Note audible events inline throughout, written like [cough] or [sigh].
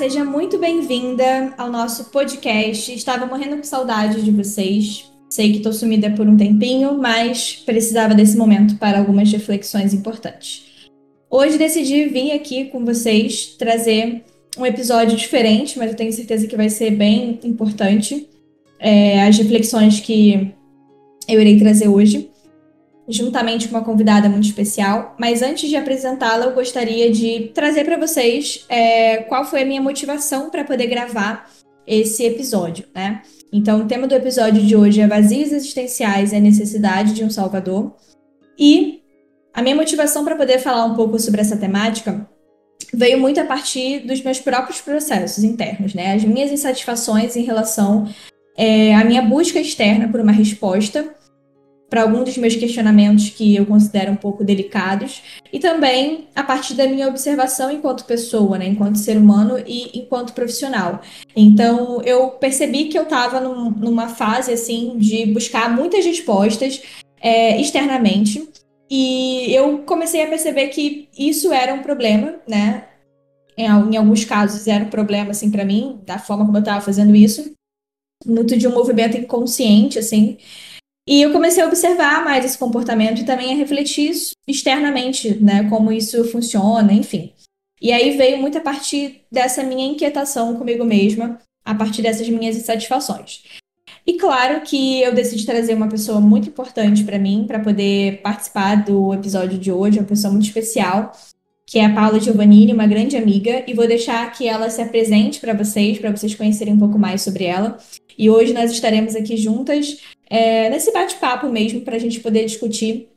seja muito bem-vinda ao nosso podcast. Estava morrendo com saudade de vocês. Sei que estou sumida por um tempinho, mas precisava desse momento para algumas reflexões importantes. Hoje decidi vir aqui com vocês trazer um episódio diferente, mas eu tenho certeza que vai ser bem importante. É, as reflexões que eu irei trazer hoje juntamente com uma convidada muito especial. Mas antes de apresentá-la, eu gostaria de trazer para vocês é, qual foi a minha motivação para poder gravar esse episódio, né? Então, o tema do episódio de hoje é vazios existenciais e a necessidade de um salvador. E a minha motivação para poder falar um pouco sobre essa temática veio muito a partir dos meus próprios processos internos, né? As minhas insatisfações em relação é, à minha busca externa por uma resposta para alguns dos meus questionamentos que eu considero um pouco delicados, e também a partir da minha observação enquanto pessoa, né, enquanto ser humano e enquanto profissional. Então, eu percebi que eu estava num, numa fase assim de buscar muitas respostas é, externamente, e eu comecei a perceber que isso era um problema, né? Em, em alguns casos era um problema assim para mim, da forma como eu estava fazendo isso, muito de um movimento inconsciente, assim, e eu comecei a observar mais esse comportamento e também a refletir externamente, né, como isso funciona, enfim. E aí veio muito a partir dessa minha inquietação comigo mesma, a partir dessas minhas insatisfações. E claro que eu decidi trazer uma pessoa muito importante para mim, para poder participar do episódio de hoje, uma pessoa muito especial, que é a Paula Giovannini, uma grande amiga, e vou deixar que ela se apresente para vocês, para vocês conhecerem um pouco mais sobre ela. E hoje nós estaremos aqui juntas é, nesse bate-papo mesmo para a gente poder discutir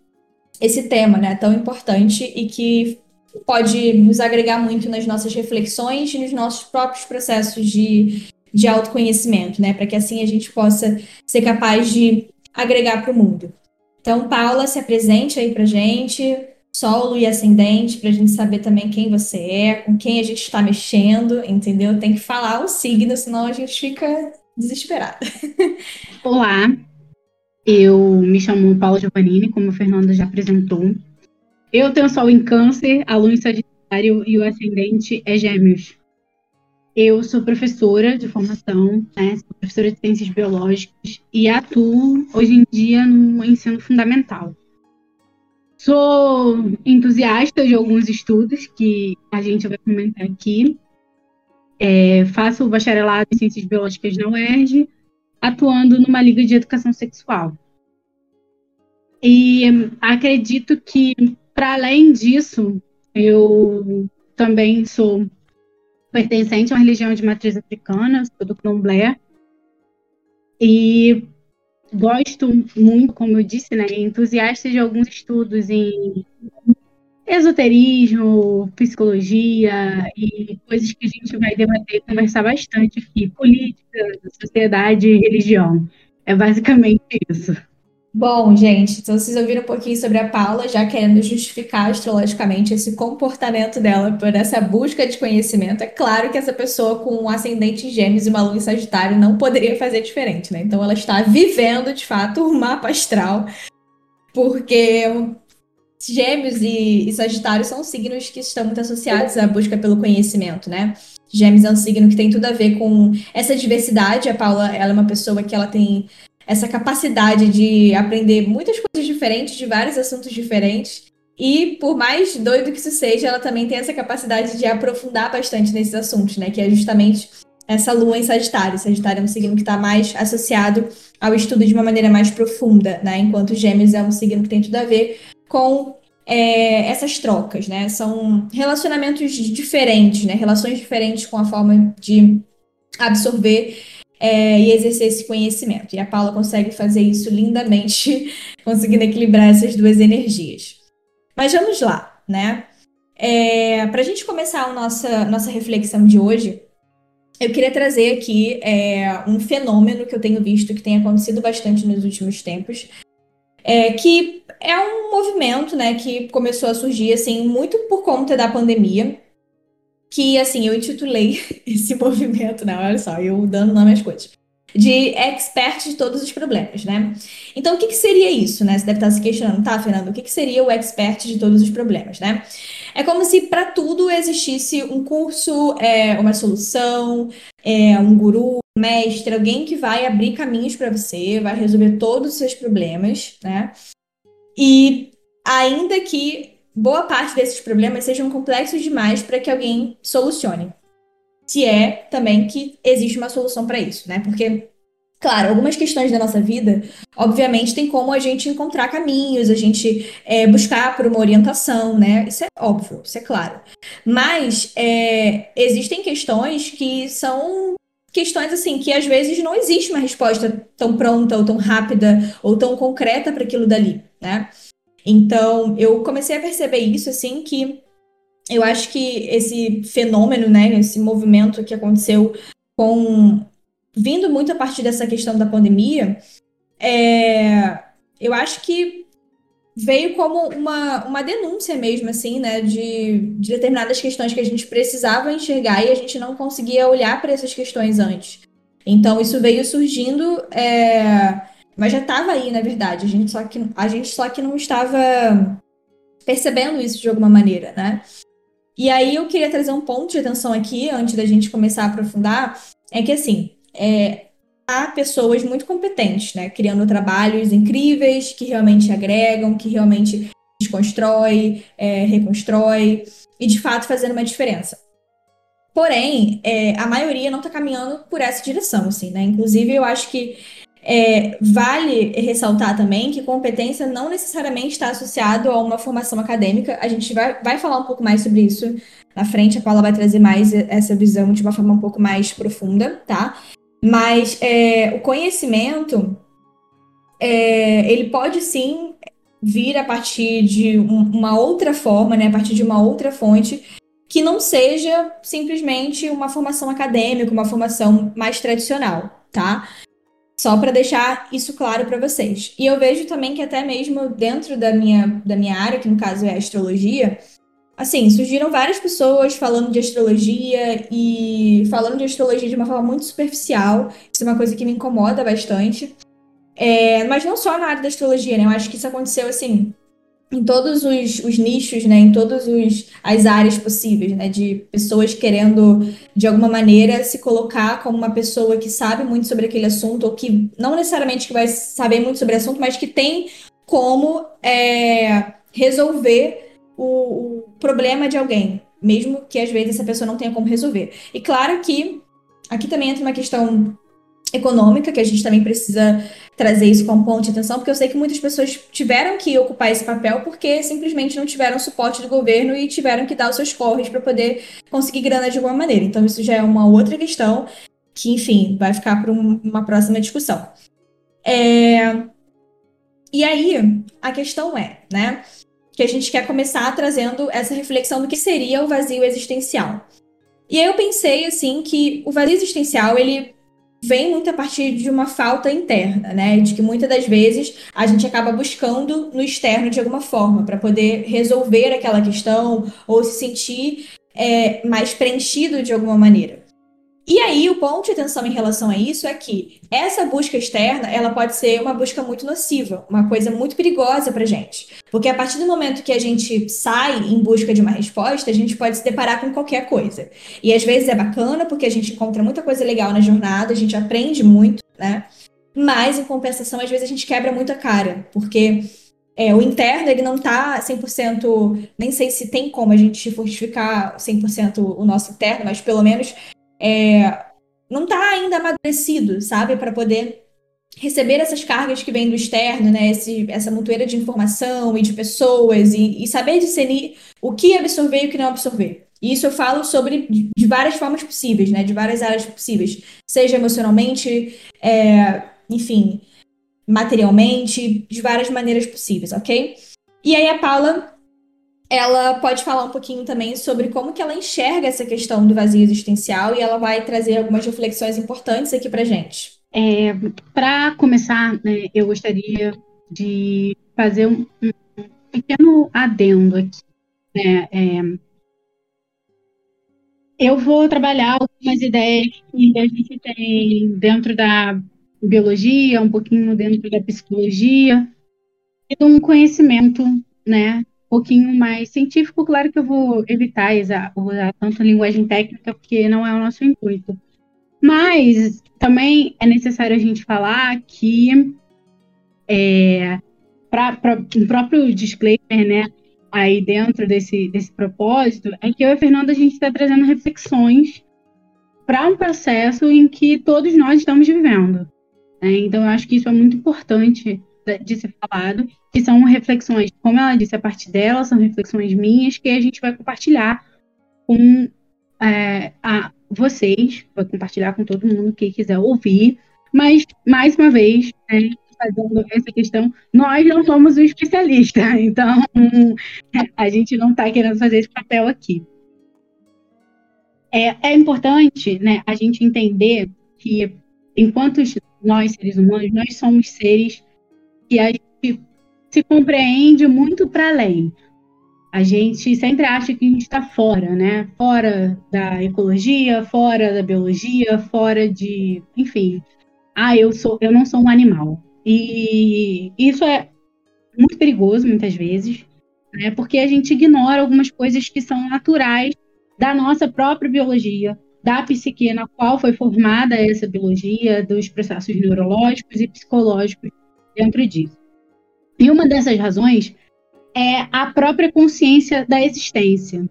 esse tema né, tão importante e que pode nos agregar muito nas nossas reflexões e nos nossos próprios processos de, de autoconhecimento, né? Para que assim a gente possa ser capaz de agregar para o mundo. Então, Paula, se apresente aí para gente, solo e ascendente, para a gente saber também quem você é, com quem a gente está mexendo, entendeu? Tem que falar o signo, senão a gente fica desesperada. [laughs] Olá, eu me chamo Paula Giovannini, como a Fernanda já apresentou. Eu tenho sol em câncer, a lua em sagitário e o ascendente é gêmeos. Eu sou professora de formação, né, sou professora de ciências biológicas e atuo hoje em dia no ensino fundamental. Sou entusiasta de alguns estudos que a gente vai comentar aqui. É, faço o bacharelado em ciências biológicas na UERJ, atuando numa liga de educação sexual. E acredito que, para além disso, eu também sou pertencente a uma religião de matriz africana, sou do candomblé, e gosto muito, como eu disse, né, entusiasta de alguns estudos em esoterismo, psicologia e coisas que a gente vai debater e conversar bastante aqui. Política, sociedade e religião. É basicamente isso. Bom, gente, então vocês ouviram um pouquinho sobre a Paula, já querendo justificar astrologicamente esse comportamento dela por essa busca de conhecimento. É claro que essa pessoa com um ascendente em gêmeos e uma lua em sagitário não poderia fazer diferente, né? Então ela está vivendo, de fato, o mapa astral, porque Gêmeos e, e Sagitário são signos que estão muito associados à busca pelo conhecimento, né? Gêmeos é um signo que tem tudo a ver com essa diversidade. A Paula, ela é uma pessoa que ela tem essa capacidade de aprender muitas coisas diferentes, de vários assuntos diferentes. E por mais doido que isso seja, ela também tem essa capacidade de aprofundar bastante nesses assuntos, né? Que é justamente essa lua em Sagitário. Sagitário é um signo que está mais associado ao estudo de uma maneira mais profunda, né? Enquanto Gêmeos é um signo que tem tudo a ver com é, essas trocas, né? São relacionamentos diferentes, né? Relações diferentes com a forma de absorver é, e exercer esse conhecimento. E a Paula consegue fazer isso lindamente, [laughs] conseguindo equilibrar essas duas energias. Mas vamos lá, né? É, Para a gente começar a nossa, nossa reflexão de hoje, eu queria trazer aqui é, um fenômeno que eu tenho visto que tem acontecido bastante nos últimos tempos, é, que é um movimento, né, que começou a surgir, assim, muito por conta da pandemia, que, assim, eu intitulei [laughs] esse movimento, né? Olha só, eu dando nome às coisas. De expert de todos os problemas, né? Então, o que, que seria isso, né? Você deve estar se questionando, tá, Fernando? O que, que seria o expert de todos os problemas, né? É como se para tudo existisse um curso, é, uma solução, é, um guru, um mestre, alguém que vai abrir caminhos para você, vai resolver todos os seus problemas, né? E ainda que boa parte desses problemas sejam complexos demais para que alguém solucione. Se é também que existe uma solução para isso, né? Porque, claro, algumas questões da nossa vida, obviamente, tem como a gente encontrar caminhos, a gente é, buscar por uma orientação, né? Isso é óbvio, isso é claro. Mas é, existem questões que são questões assim que às vezes não existe uma resposta tão pronta ou tão rápida ou tão concreta para aquilo dali, né? Então, eu comecei a perceber isso, assim, que eu acho que esse fenômeno, né, esse movimento que aconteceu com. vindo muito a partir dessa questão da pandemia, é, eu acho que veio como uma, uma denúncia mesmo, assim, né, de, de determinadas questões que a gente precisava enxergar e a gente não conseguia olhar para essas questões antes. Então, isso veio surgindo. É, mas já estava aí, na verdade. A gente, só que, a gente só que não estava percebendo isso de alguma maneira, né? E aí eu queria trazer um ponto de atenção aqui, antes da gente começar a aprofundar, é que assim, é, há pessoas muito competentes, né? Criando trabalhos incríveis, que realmente agregam, que realmente desconstrói, é, reconstrói, e de fato fazendo uma diferença. Porém, é, a maioria não está caminhando por essa direção, assim, né? Inclusive, eu acho que é, vale ressaltar também que competência não necessariamente está associado a uma formação acadêmica. A gente vai, vai falar um pouco mais sobre isso na frente, a Paula vai trazer mais essa visão de uma forma um pouco mais profunda, tá? Mas é, o conhecimento, é, ele pode sim vir a partir de um, uma outra forma, né? A partir de uma outra fonte que não seja simplesmente uma formação acadêmica, uma formação mais tradicional, tá? Só para deixar isso claro para vocês. E eu vejo também que até mesmo dentro da minha, da minha área, que no caso é a astrologia, assim, surgiram várias pessoas falando de astrologia e falando de astrologia de uma forma muito superficial. Isso é uma coisa que me incomoda bastante. É, mas não só na área da astrologia, né? Eu acho que isso aconteceu assim em todos os, os nichos, né, em todas as áreas possíveis, né, de pessoas querendo, de alguma maneira, se colocar como uma pessoa que sabe muito sobre aquele assunto, ou que não necessariamente que vai saber muito sobre o assunto, mas que tem como é, resolver o, o problema de alguém, mesmo que às vezes essa pessoa não tenha como resolver. E claro que aqui também entra uma questão econômica, que a gente também precisa trazer isso como ponto de atenção, porque eu sei que muitas pessoas tiveram que ocupar esse papel porque simplesmente não tiveram suporte do governo e tiveram que dar os seus corres para poder conseguir grana de alguma maneira. Então, isso já é uma outra questão que, enfim, vai ficar para um, uma próxima discussão. É... E aí, a questão é, né, que a gente quer começar trazendo essa reflexão do que seria o vazio existencial. E aí eu pensei, assim, que o vazio existencial, ele vem muito a partir de uma falta interna, né? De que muitas das vezes a gente acaba buscando no externo de alguma forma para poder resolver aquela questão ou se sentir é, mais preenchido de alguma maneira. E aí, o ponto de atenção em relação a isso é que essa busca externa, ela pode ser uma busca muito nociva, uma coisa muito perigosa para gente. Porque a partir do momento que a gente sai em busca de uma resposta, a gente pode se deparar com qualquer coisa. E às vezes é bacana, porque a gente encontra muita coisa legal na jornada, a gente aprende muito, né? Mas, em compensação, às vezes a gente quebra muito a cara, porque é, o interno, ele não tá 100%, nem sei se tem como a gente fortificar 100% o nosso interno, mas pelo menos é, não está ainda amadurecido, sabe, para poder receber essas cargas que vêm do externo, né, Esse, essa montoeira de informação e de pessoas e, e, saber discernir o que absorver e o que não absorver. E isso eu falo sobre de várias formas possíveis, né, de várias áreas possíveis, seja emocionalmente, é, enfim, materialmente, de várias maneiras possíveis, ok? E aí a Paula ela pode falar um pouquinho também sobre como que ela enxerga essa questão do vazio existencial e ela vai trazer algumas reflexões importantes aqui para gente. É, para começar, né, eu gostaria de fazer um, um pequeno adendo aqui. Né, é, eu vou trabalhar algumas ideias que a gente tem dentro da biologia, um pouquinho dentro da psicologia, e um conhecimento, né, pouquinho mais científico. Claro que eu vou evitar usar, usar tanto linguagem técnica, porque não é o nosso intuito. Mas também é necessário a gente falar que é, para um próprio disclaimer, né, aí dentro desse, desse propósito, é que eu e a Fernanda a gente está trazendo reflexões para um processo em que todos nós estamos vivendo. Né? Então, eu acho que isso é muito importante de ser falado, que são reflexões, como ela disse, a partir dela, são reflexões minhas que a gente vai compartilhar com é, a vocês, vai compartilhar com todo mundo que quiser ouvir, mas, mais uma vez, né, fazendo essa questão, nós não somos o especialista, [laughs] então a gente não está querendo fazer esse papel aqui. É, é importante né, a gente entender que, enquanto nós, seres humanos, nós somos seres que a gente se compreende muito para além. A gente sempre acha que a gente está fora, né? Fora da ecologia, fora da biologia, fora de, enfim. Ah, eu sou, eu não sou um animal. E isso é muito perigoso muitas vezes, né? Porque a gente ignora algumas coisas que são naturais da nossa própria biologia, da psique na qual foi formada essa biologia, dos processos neurológicos e psicológicos dentro disso. E uma dessas razões é a própria consciência da existência.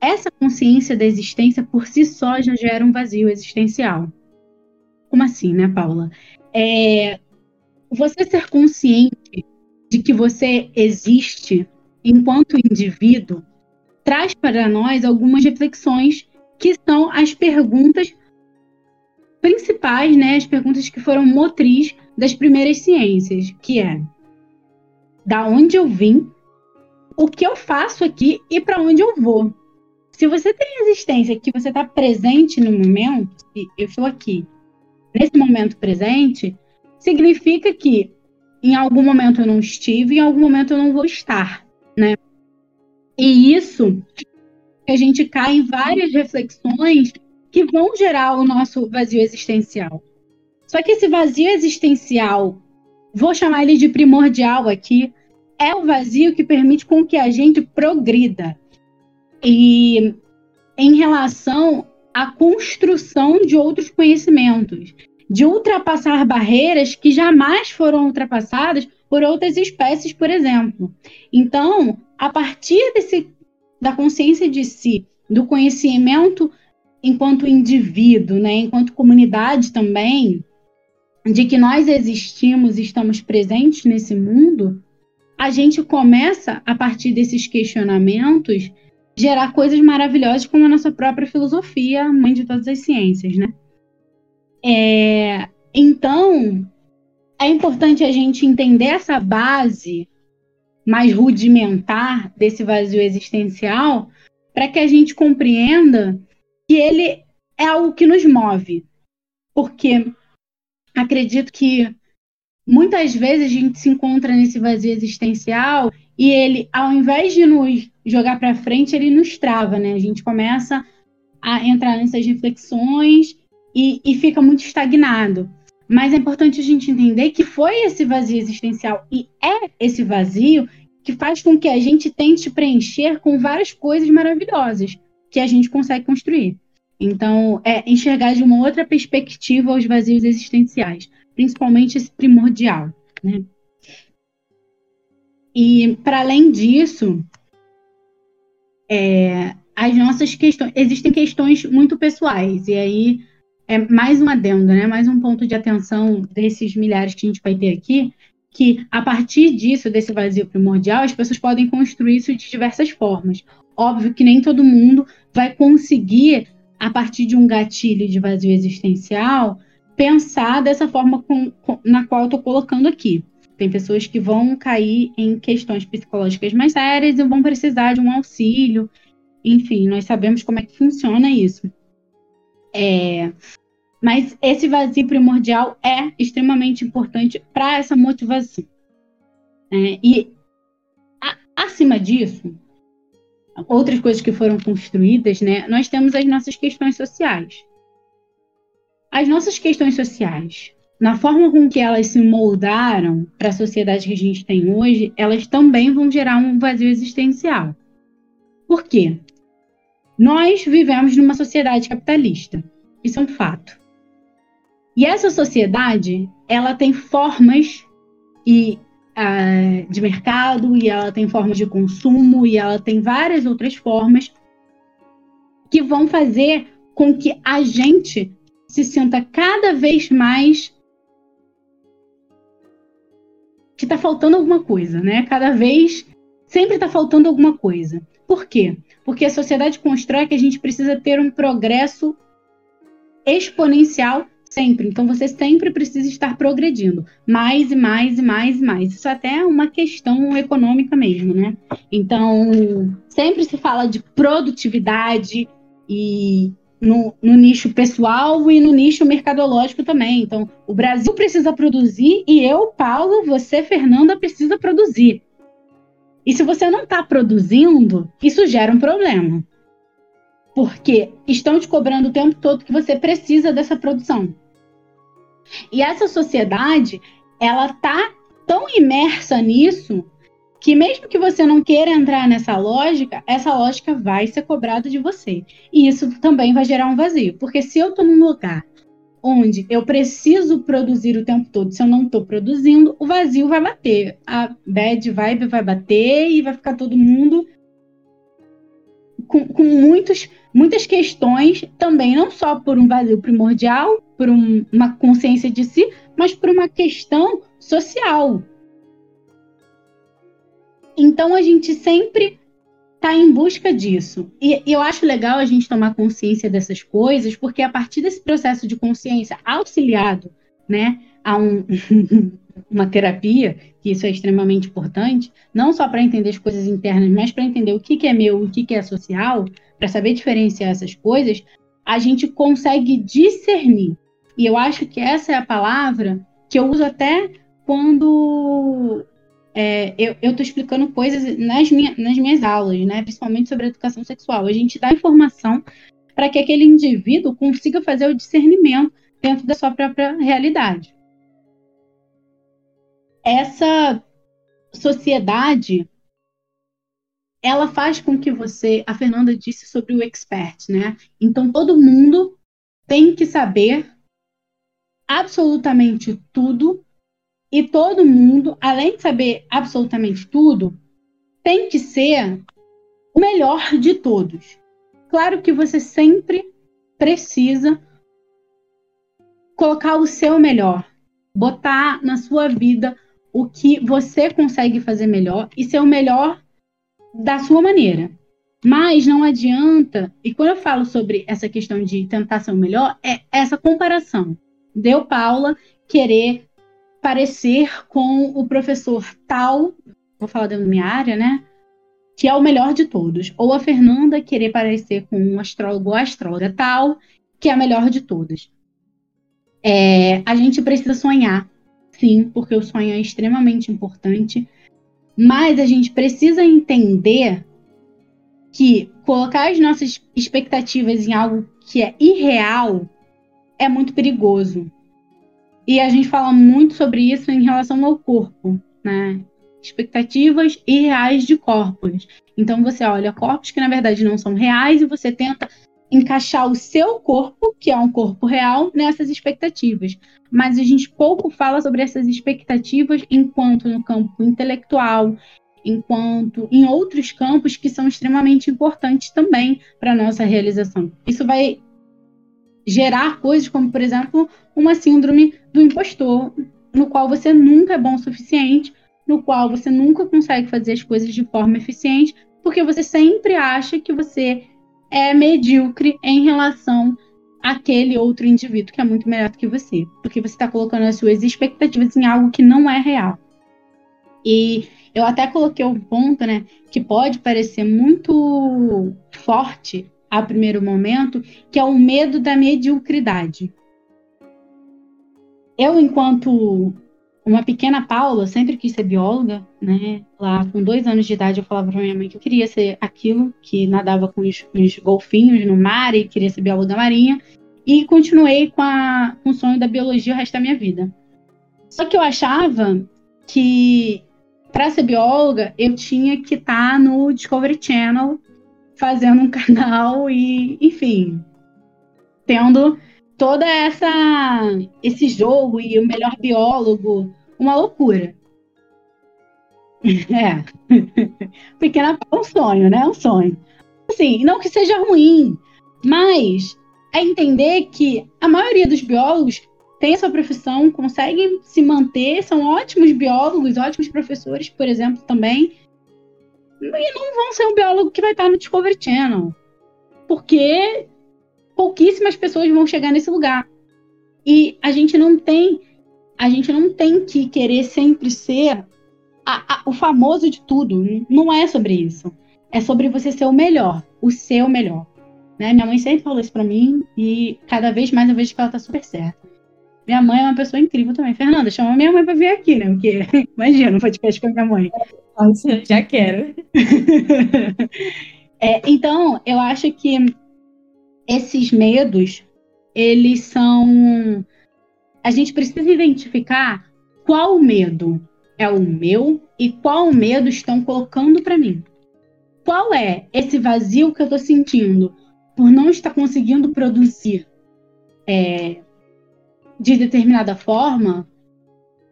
Essa consciência da existência por si só já gera um vazio existencial. Como assim, né, Paula? É, você ser consciente de que você existe enquanto indivíduo traz para nós algumas reflexões que são as perguntas principais, né, as perguntas que foram motriz das primeiras ciências, que é da onde eu vim, o que eu faço aqui e para onde eu vou. Se você tem existência que você está presente no momento, e eu estou aqui nesse momento presente, significa que em algum momento eu não estive, em algum momento eu não vou estar, né? E isso a gente cai em várias reflexões que vão gerar o nosso vazio existencial. Só que esse vazio existencial, vou chamar ele de primordial aqui, é o vazio que permite com que a gente progrida. E em relação à construção de outros conhecimentos de ultrapassar barreiras que jamais foram ultrapassadas por outras espécies, por exemplo. Então, a partir desse, da consciência de si, do conhecimento enquanto indivíduo, né, enquanto comunidade também, de que nós existimos e estamos presentes nesse mundo, a gente começa, a partir desses questionamentos, gerar coisas maravilhosas como a nossa própria filosofia, mãe de todas as ciências, né? É, então, é importante a gente entender essa base mais rudimentar desse vazio existencial para que a gente compreenda que ele é algo que nos move. Porque acredito que muitas vezes a gente se encontra nesse vazio existencial e ele, ao invés de nos jogar para frente, ele nos trava, né? A gente começa a entrar nessas reflexões e, e fica muito estagnado. Mas é importante a gente entender que foi esse vazio existencial e é esse vazio que faz com que a gente tente preencher com várias coisas maravilhosas que a gente consegue construir. Então, é enxergar de uma outra perspectiva os vazios existenciais, principalmente esse primordial, né? E, para além disso, é, as nossas questões, existem questões muito pessoais, e aí é mais um adendo, né? Mais um ponto de atenção desses milhares que a gente vai ter aqui, que a partir disso, desse vazio primordial, as pessoas podem construir isso de diversas formas. Óbvio que nem todo mundo vai conseguir, a partir de um gatilho de vazio existencial, pensar dessa forma com, com, na qual eu estou colocando aqui. Tem pessoas que vão cair em questões psicológicas mais sérias e vão precisar de um auxílio. Enfim, nós sabemos como é que funciona isso. É, mas esse vazio primordial é extremamente importante para essa motivação. É, e a, acima disso, outras coisas que foram construídas, né, nós temos as nossas questões sociais. As nossas questões sociais, na forma com que elas se moldaram para a sociedade que a gente tem hoje, elas também vão gerar um vazio existencial. Por quê? Nós vivemos numa sociedade capitalista. Isso é um fato. E essa sociedade, ela tem formas e uh, de mercado, e ela tem formas de consumo, e ela tem várias outras formas que vão fazer com que a gente se sinta cada vez mais que está faltando alguma coisa, né? Cada vez sempre está faltando alguma coisa. Por quê? Porque a sociedade constrói que a gente precisa ter um progresso exponencial sempre. Então você sempre precisa estar progredindo mais e mais e mais e mais. Isso até é uma questão econômica mesmo, né? Então sempre se fala de produtividade e no, no, nicho pessoal e no nicho mercadológico também. Então, o Brasil precisa produzir e eu, Paulo, você, Fernanda, precisa produzir. E se você não está produzindo, isso gera um problema. Porque estão te cobrando o tempo todo que você precisa dessa produção. E essa sociedade, ela tá tão imersa nisso que mesmo que você não queira entrar nessa lógica, essa lógica vai ser cobrada de você. E isso também vai gerar um vazio, porque se eu estou num lugar onde eu preciso produzir o tempo todo, se eu não estou produzindo, o vazio vai bater, a bad vibe vai bater e vai ficar todo mundo com, com muitos, muitas questões também, não só por um vazio primordial, por um, uma consciência de si, mas por uma questão social. Então a gente sempre está em busca disso. E, e, eu acho legal a gente tomar consciência dessas coisas, porque a partir desse processo de consciência auxiliado, né, a um, [laughs] uma terapia, que isso é extremamente importante, não só para entender as coisas internas, mas para entender o que, que é meu o que, que é social, para saber diferenciar essas coisas, a gente consegue discernir. E eu acho que essa é a palavra que eu uso até quando é, eu estou explicando coisas nas, minha, nas minhas aulas, né? principalmente sobre educação sexual. A gente dá informação para que aquele indivíduo consiga fazer o discernimento dentro da sua própria realidade. Essa sociedade ela faz com que você, a Fernanda disse sobre o expert, né? Então todo mundo tem que saber absolutamente tudo e todo mundo, além de saber absolutamente tudo, tem que ser o melhor de todos. Claro que você sempre precisa colocar o seu melhor, botar na sua vida o que você consegue fazer melhor e ser o melhor da sua maneira. Mas não adianta, e quando eu falo sobre essa questão de tentar ser o melhor, é essa comparação. Deu Paula querer parecer com o professor tal, vou falar da minha área, né? Que é o melhor de todos. Ou a Fernanda querer parecer com um astrólogo ou astróloga tal, que é a melhor de todos. É, a gente precisa sonhar, sim, porque o sonho é extremamente importante. Mas a gente precisa entender que colocar as nossas expectativas em algo que é irreal é muito perigoso. E a gente fala muito sobre isso em relação ao corpo, né? Expectativas irreais de corpos. Então você olha corpos que na verdade não são reais e você tenta encaixar o seu corpo, que é um corpo real, nessas expectativas. Mas a gente pouco fala sobre essas expectativas enquanto no campo intelectual, enquanto em outros campos que são extremamente importantes também para a nossa realização. Isso vai gerar coisas como, por exemplo, uma síndrome do impostor, no qual você nunca é bom o suficiente, no qual você nunca consegue fazer as coisas de forma eficiente, porque você sempre acha que você é medíocre em relação àquele outro indivíduo que é muito melhor do que você, porque você está colocando as suas expectativas em algo que não é real. E eu até coloquei um ponto, né, que pode parecer muito forte a primeiro momento, que é o medo da mediocridade. Eu, enquanto uma pequena Paula sempre quis ser bióloga, né? Lá com dois anos de idade eu falava para minha mãe que eu queria ser aquilo, que nadava com os, os golfinhos no mar e queria ser bióloga marinha. E continuei com, a, com o sonho da biologia o resto da minha vida. Só que eu achava que para ser bióloga eu tinha que estar tá no Discovery Channel fazendo um [laughs] canal e, enfim, tendo toda essa esse jogo e o melhor biólogo, uma loucura. [laughs] É. [laughs] Pequena é um sonho, né? Um sonho. Assim, não que seja ruim, mas é entender que a maioria dos biólogos tem essa profissão, conseguem se manter, são ótimos biólogos, ótimos professores, por exemplo, também. E não vão ser um biólogo que vai estar no Discovery Channel. Porque pouquíssimas pessoas vão chegar nesse lugar. E a gente não tem, a gente não tem que querer sempre ser a, a, o famoso de tudo. Não é sobre isso. É sobre você ser o melhor, o seu melhor. Né? Minha mãe sempre falou isso pra mim e cada vez mais eu vejo que ela tá super certa. Minha mãe é uma pessoa incrível também. Fernanda, chama minha mãe pra vir aqui, né? Porque, [laughs] imagina, um podcast com a minha mãe. Nossa, já quero. [laughs] é, então, eu acho que esses medos, eles são. A gente precisa identificar qual medo é o meu e qual medo estão colocando para mim. Qual é esse vazio que eu estou sentindo por não estar conseguindo produzir é, de determinada forma?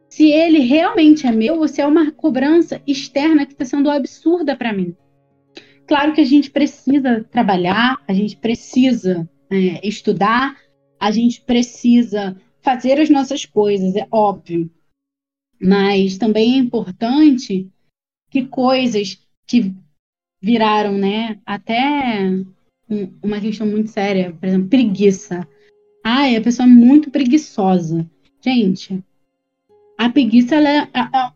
Se ele realmente é meu ou se é uma cobrança externa que está sendo absurda para mim. Claro que a gente precisa trabalhar, a gente precisa é, estudar, a gente precisa fazer as nossas coisas, é óbvio. Mas também é importante que coisas que viraram, né, até uma questão muito séria, por exemplo, preguiça. Ai, a pessoa é muito preguiçosa. Gente, a preguiça é,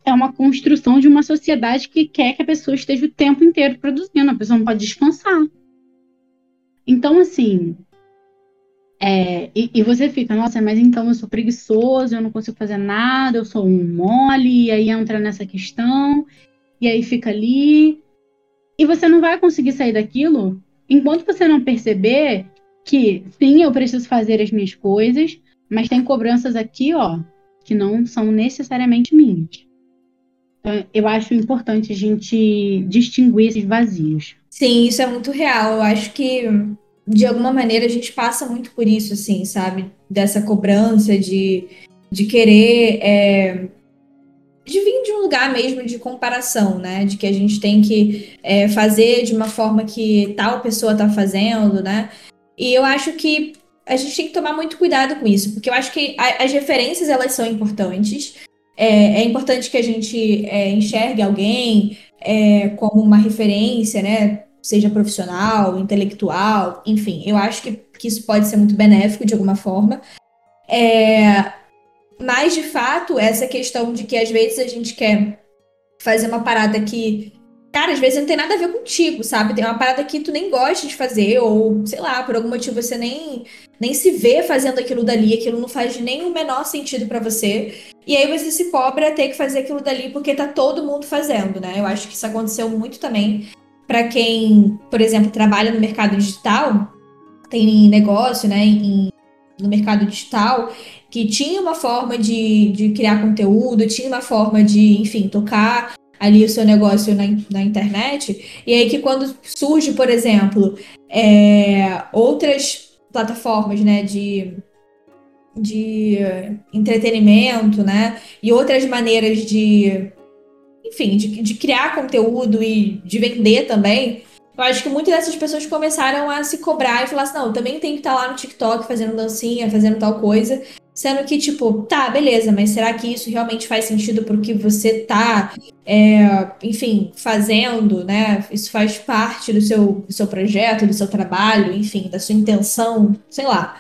é, uma construção de uma sociedade que quer que a pessoa esteja o tempo inteiro produzindo, a pessoa não pode descansar. Então, assim, é, e, e, você fica, nossa, mas então eu sou preguiçoso, eu não consigo fazer nada, eu sou um mole, e aí entra nessa questão, e aí fica ali. E você não vai conseguir sair daquilo enquanto você não perceber que, sim, eu preciso fazer as minhas coisas, mas tem cobranças aqui, ó, que não são necessariamente minhas. Então, eu acho importante a gente distinguir esses vazios. Sim, isso é muito real. Eu acho que, de alguma maneira, a gente passa muito por isso, assim, sabe? Dessa cobrança de, de querer. É, de vir de um lugar mesmo de comparação, né? De que a gente tem que é, fazer de uma forma que tal pessoa tá fazendo, né? E eu acho que a gente tem que tomar muito cuidado com isso, porque eu acho que a, as referências elas são importantes. É, é importante que a gente é, enxergue alguém é, como uma referência, né? Seja profissional, intelectual, enfim. Eu acho que, que isso pode ser muito benéfico de alguma forma. É, mas, de fato, essa questão de que às vezes a gente quer fazer uma parada que cara, às vezes não tem nada a ver contigo, sabe? Tem uma parada que tu nem gosta de fazer, ou sei lá, por algum motivo você nem, nem se vê fazendo aquilo dali, aquilo não faz nem o menor sentido para você. E aí você se cobra ter que fazer aquilo dali porque tá todo mundo fazendo, né? Eu acho que isso aconteceu muito também para quem, por exemplo, trabalha no mercado digital, tem negócio, né, em, no mercado digital, que tinha uma forma de, de criar conteúdo, tinha uma forma de, enfim, tocar ali o seu negócio na, na internet. E aí que quando surge, por exemplo, é, outras plataformas, né, de, de entretenimento, né, e outras maneiras de, enfim, de, de criar conteúdo e de vender também, eu acho que muitas dessas pessoas começaram a se cobrar e falar assim, não, eu também tenho que estar lá no TikTok fazendo dancinha, fazendo tal coisa. Sendo que, tipo, tá, beleza, mas será que isso realmente faz sentido pro que você tá, é, enfim, fazendo, né? Isso faz parte do seu, do seu projeto, do seu trabalho, enfim, da sua intenção, sei lá.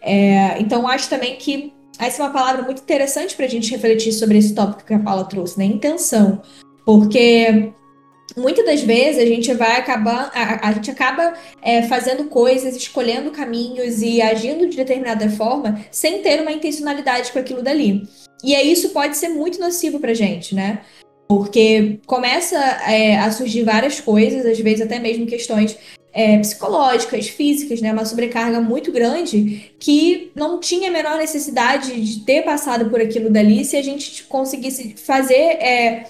É, então, acho também que essa é uma palavra muito interessante pra gente refletir sobre esse tópico que a Paula trouxe, né? Intenção. Porque muitas das vezes a gente vai acabar, a, a gente acaba é, fazendo coisas, escolhendo caminhos e agindo de determinada forma sem ter uma intencionalidade com aquilo dali. e aí isso pode ser muito nocivo pra gente, né? Porque começa é, a surgir várias coisas, às vezes até mesmo questões é, psicológicas, físicas, né? Uma sobrecarga muito grande que não tinha a menor necessidade de ter passado por aquilo dali se a gente conseguisse fazer é,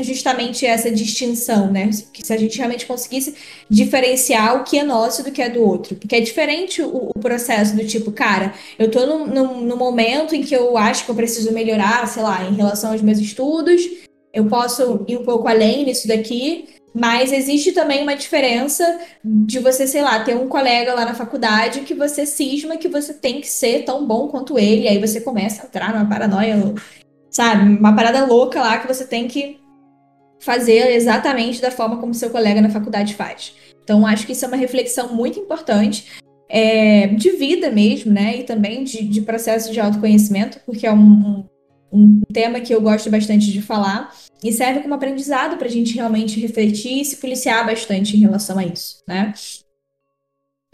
justamente essa distinção, né? Se a gente realmente conseguisse diferenciar o que é nosso do que é do outro. Porque é diferente o, o processo do tipo, cara, eu tô no, no, momento em que eu acho que eu preciso melhorar, sei lá, em relação aos meus estudos, eu posso ir um pouco além nisso daqui, mas existe também uma diferença de você, sei lá, ter um colega lá na faculdade que você cisma que você tem que ser tão bom quanto ele, aí você começa a entrar numa paranoia, sabe? Uma parada louca lá que você tem que fazer exatamente da forma como seu colega na faculdade faz. Então, acho que isso é uma reflexão muito importante é, de vida mesmo, né? E também de, de processo de autoconhecimento, porque é um, um, tema que eu gosto bastante de falar e serve como aprendizado para a gente realmente refletir e se policiar bastante em relação a isso, né?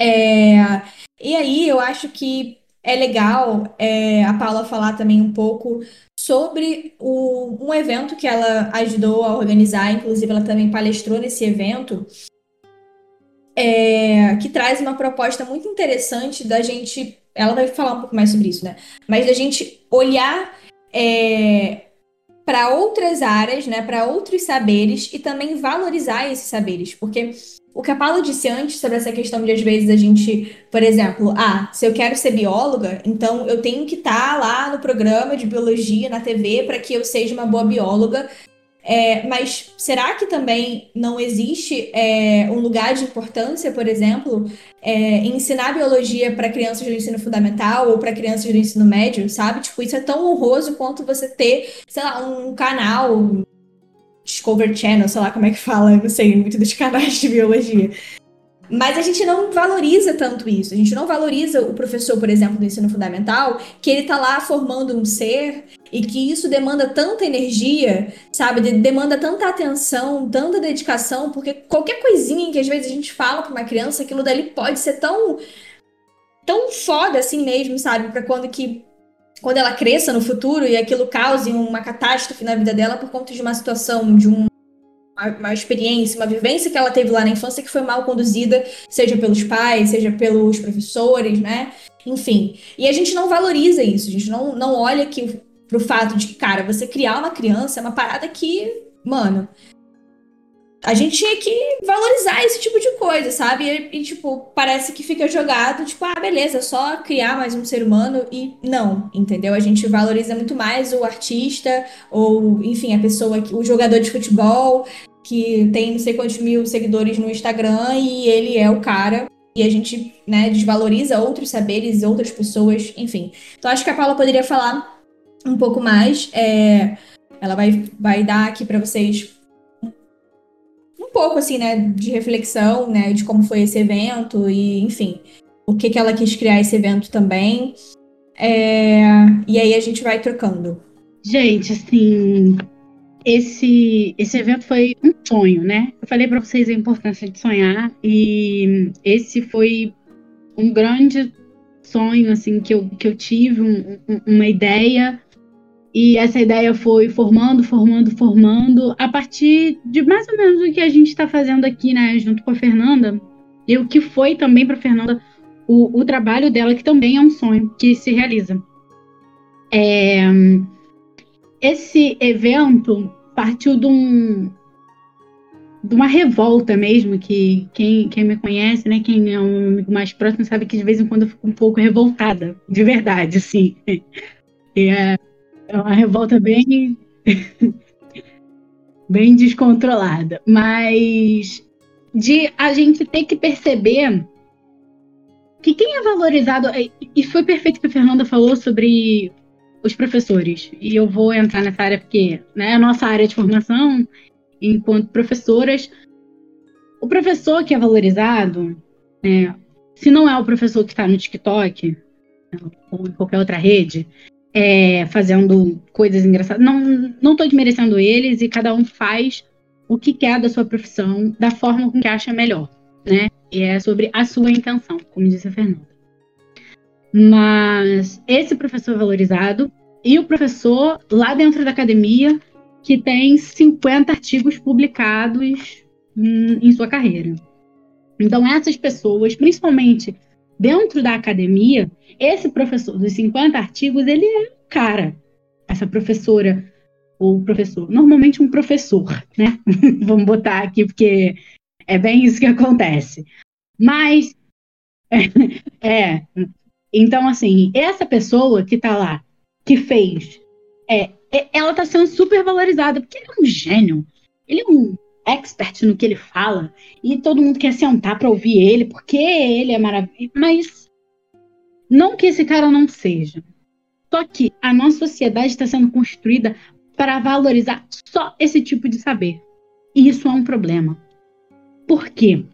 É, e aí, eu acho que é legal é, a Paula falar também um pouco sobre o, um evento que ela ajudou a organizar, inclusive ela também palestrou nesse evento, é, que traz uma proposta muito interessante da gente. Ela vai falar um pouco mais sobre isso, né? Mas da gente olhar é, para outras áreas, né? Para outros saberes e também valorizar esses saberes, porque o que a Paula disse antes sobre essa questão de, às vezes, a gente, por exemplo, ah, se eu quero ser bióloga, então eu tenho que estar tá lá no programa de biologia na TV para que eu seja uma boa bióloga. É, mas será que também não existe é, um lugar de importância, por exemplo, é, ensinar biologia para crianças do ensino fundamental ou para crianças do ensino médio, sabe? Tipo, isso é tão honroso quanto você ter, sei lá, um canal Discover Channel, sei lá como é que fala, não sei muito dos [laughs] canais de biologia. Mas a gente não valoriza tanto isso. A gente não valoriza o professor, por exemplo, do ensino fundamental, que ele tá lá formando um ser e que isso demanda tanta energia, sabe? demanda tanta atenção, tanta dedicação, porque qualquer coisinha que às vezes a gente fala para uma criança, aquilo dali pode ser tão tão foda assim mesmo, sabe? Para quando que quando ela cresça no futuro e aquilo cause uma catástrofe na vida dela por conta de uma situação, de um, uma, experiência, uma vivência que ela teve lá na infância que foi mal conduzida, seja pelos pais, seja pelos professores, né? Enfim. E a gente não valoriza isso, a gente não, não olha que pro fato de que, cara, você criar uma criança é uma parada que, mano, a gente tinha que valorizar esse tipo de coisa, sabe? E, e, tipo, parece que fica jogado, tipo, ah, beleza, é só criar mais um ser humano e não, entendeu? A gente valoriza muito mais o artista ou, enfim, a pessoa, o jogador de futebol que tem não sei quantos mil seguidores no Instagram e ele é o cara e a gente, né, desvaloriza outros saberes, outras pessoas, enfim. Então acho que a Paula poderia falar um pouco mais. É, ela vai, vai dar aqui para vocês um pouco, assim, né, de reflexão, né, de como foi esse evento e, enfim, o que, que ela quis criar esse evento também. É... E aí a gente vai trocando. Gente, assim, esse, esse evento foi um sonho, né? Eu falei para vocês a importância de sonhar e esse foi um grande sonho, assim, que eu, que eu tive, um, um, uma ideia e essa ideia foi formando, formando, formando, a partir de mais ou menos o que a gente está fazendo aqui, né, junto com a Fernanda, e o que foi também para Fernanda o, o, trabalho dela, que também é um sonho que se realiza. É, esse evento partiu de, um, de uma revolta mesmo, que quem, quem me conhece, né, quem é um amigo mais próximo, sabe que de vez em quando eu fico um pouco revoltada, de verdade, assim. [laughs] É, é uma revolta bem. [laughs] bem descontrolada. Mas de a gente ter que perceber que quem é valorizado. E foi perfeito que a Fernanda falou sobre os professores. E eu vou entrar nessa área porque né, a nossa área de formação, enquanto professoras. O professor que é valorizado, né, se não é o professor que está no TikTok ou em qualquer outra rede, é, fazendo coisas engraçadas. Não, não tô desmerecendo eles e cada um faz o que quer da sua profissão, da forma com que acha melhor, né? E é sobre a sua intenção, como disse a Fernanda. Mas esse professor valorizado, e o professor lá dentro da academia que tem 50 artigos publicados em sua carreira. Então, essas pessoas, principalmente dentro da academia, esse professor dos 50 artigos, ele é um cara. Essa professora ou professor, normalmente um professor, né? [laughs] Vamos botar aqui porque é bem isso que acontece. Mas [laughs] é, então assim, essa pessoa que está lá, que fez, é, é ela está sendo super valorizada porque ele é um gênio. Ele é um expert no que ele fala e todo mundo quer sentar para ouvir ele porque ele é maravilhoso. Mas não que esse cara não seja. Só que a nossa sociedade está sendo construída para valorizar só esse tipo de saber. E isso é um problema. Por quê?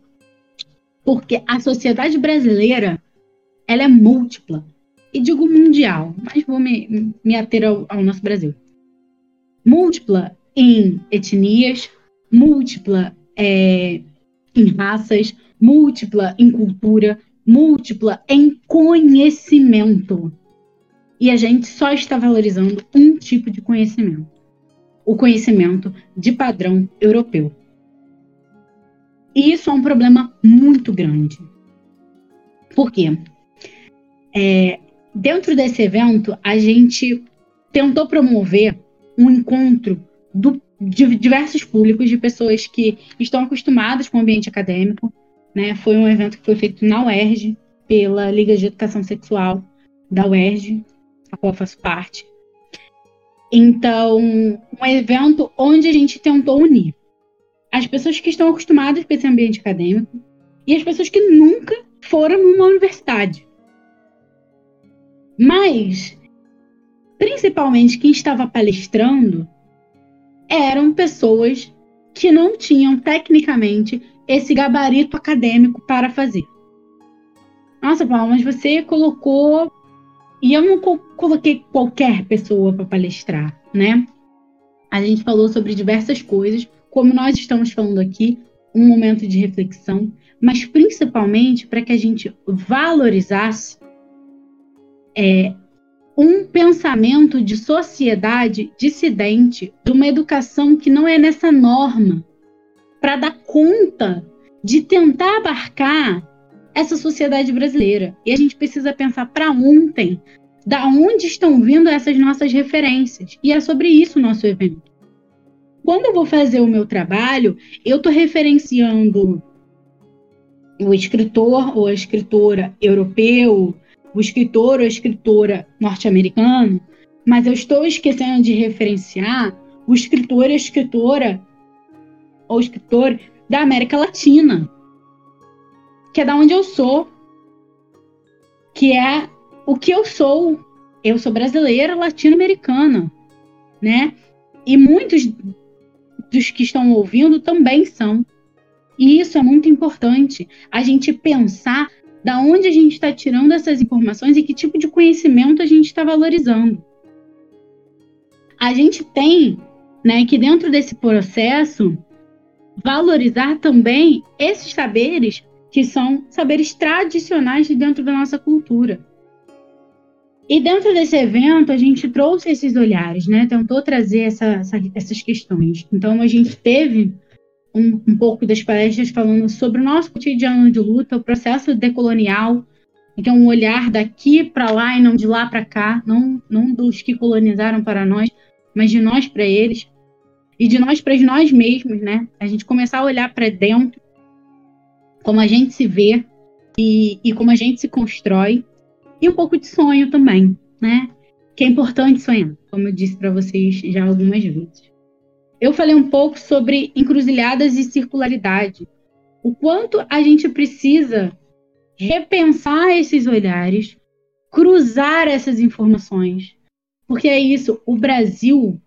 Porque a sociedade brasileira ela é múltipla. E digo mundial, mas vou me, me ater ao, ao nosso Brasil. Múltipla em etnias, múltipla é, em raças, múltipla em cultura, múltipla em conhecimento. E a gente só está valorizando um tipo de conhecimento: o conhecimento de padrão europeu. E isso é um problema muito grande. Por quê? É, dentro desse evento, a gente tentou promover um encontro do de diversos públicos, de pessoas que estão acostumadas com o ambiente acadêmico. Né? Foi um evento que foi feito na UERJ, pela Liga de Educação Sexual da UERJ, a qual eu faço parte. Então, um evento onde a gente tentou unir as pessoas que estão acostumadas com esse ambiente acadêmico e as pessoas que nunca foram numa universidade. Mas, principalmente quem estava palestrando, eram pessoas que não tinham tecnicamente esse gabarito acadêmico para fazer. Nossa, Paulo, mas você colocou. E eu não co coloquei qualquer pessoa para palestrar, né? A gente falou sobre diversas coisas, como nós estamos falando aqui, um momento de reflexão, mas principalmente para que a gente valorizasse é, um pensamento de sociedade dissidente, de uma educação que não é nessa norma, para dar conta de tentar abarcar essa sociedade brasileira. E a gente precisa pensar para ontem, da onde estão vindo essas nossas referências. E é sobre isso o nosso evento. Quando eu vou fazer o meu trabalho, eu estou referenciando o escritor ou a escritora europeu, o escritor ou a escritora norte-americano, mas eu estou esquecendo de referenciar o escritor e a escritora ou escritor da América Latina, que é da onde eu sou, que é o que eu sou. Eu sou brasileira latino-americana, né? E muitos dos que estão ouvindo também são. E isso é muito importante, a gente pensar da onde a gente está tirando essas informações e que tipo de conhecimento a gente está valorizando. A gente tem, né, que dentro desse processo valorizar também esses saberes que são saberes tradicionais de dentro da nossa cultura. E dentro desse evento, a gente trouxe esses olhares, né? Tentou trazer essa, essa, essas questões. Então, a gente teve um, um pouco das palestras falando sobre o nosso cotidiano de luta, o processo decolonial, então um olhar daqui para lá e não de lá para cá, não, não dos que colonizaram para nós, mas de nós para eles e de nós para nós mesmos, né? A gente começar a olhar para dentro, como a gente se vê e, e como a gente se constrói e um pouco de sonho também, né? Que é importante sonhar, como eu disse para vocês já algumas vezes eu falei um pouco sobre encruzilhadas e circularidade. O quanto a gente precisa repensar esses olhares, cruzar essas informações. Porque é isso, o Brasil,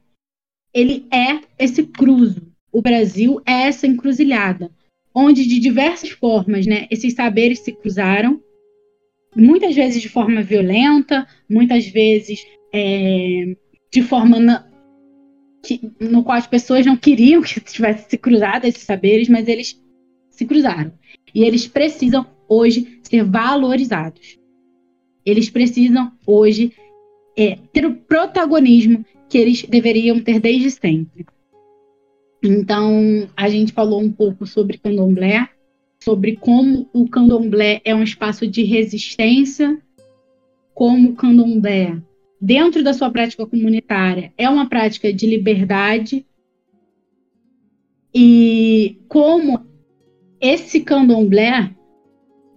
ele é esse cruzo. O Brasil é essa encruzilhada, onde de diversas formas, né, esses saberes se cruzaram, muitas vezes de forma violenta, muitas vezes é, de forma que, no qual as pessoas não queriam que tivesse se cruzado esses saberes, mas eles se cruzaram. E eles precisam hoje ser valorizados. Eles precisam hoje é, ter o protagonismo que eles deveriam ter desde sempre. Então, a gente falou um pouco sobre candomblé, sobre como o candomblé é um espaço de resistência, como o candomblé, dentro da sua prática comunitária, é uma prática de liberdade, e como esse candomblé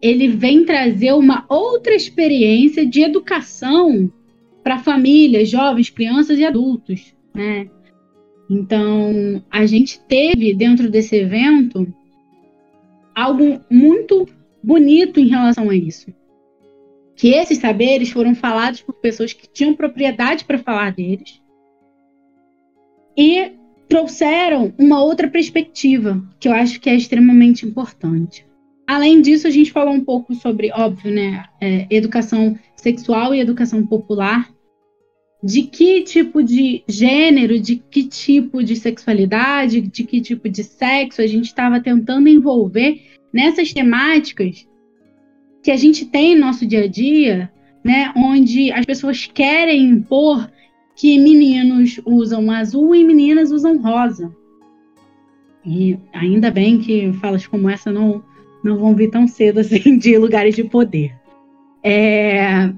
ele vem trazer uma outra experiência de educação para famílias, jovens, crianças e adultos, né? Então, a gente teve dentro desse evento algo muito bonito em relação a isso. Que esses saberes foram falados por pessoas que tinham propriedade para falar deles e trouxeram uma outra perspectiva, que eu acho que é extremamente importante. Além disso, a gente falou um pouco sobre, óbvio, né, é, educação sexual e educação popular, de que tipo de gênero, de que tipo de sexualidade, de que tipo de sexo a gente estava tentando envolver nessas temáticas que a gente tem no nosso dia a dia, né, onde as pessoas querem impor que meninos usam azul e meninas usam rosa. E ainda bem que falas como essa não, não vão vir tão cedo [laughs] assim de lugares de poder. É,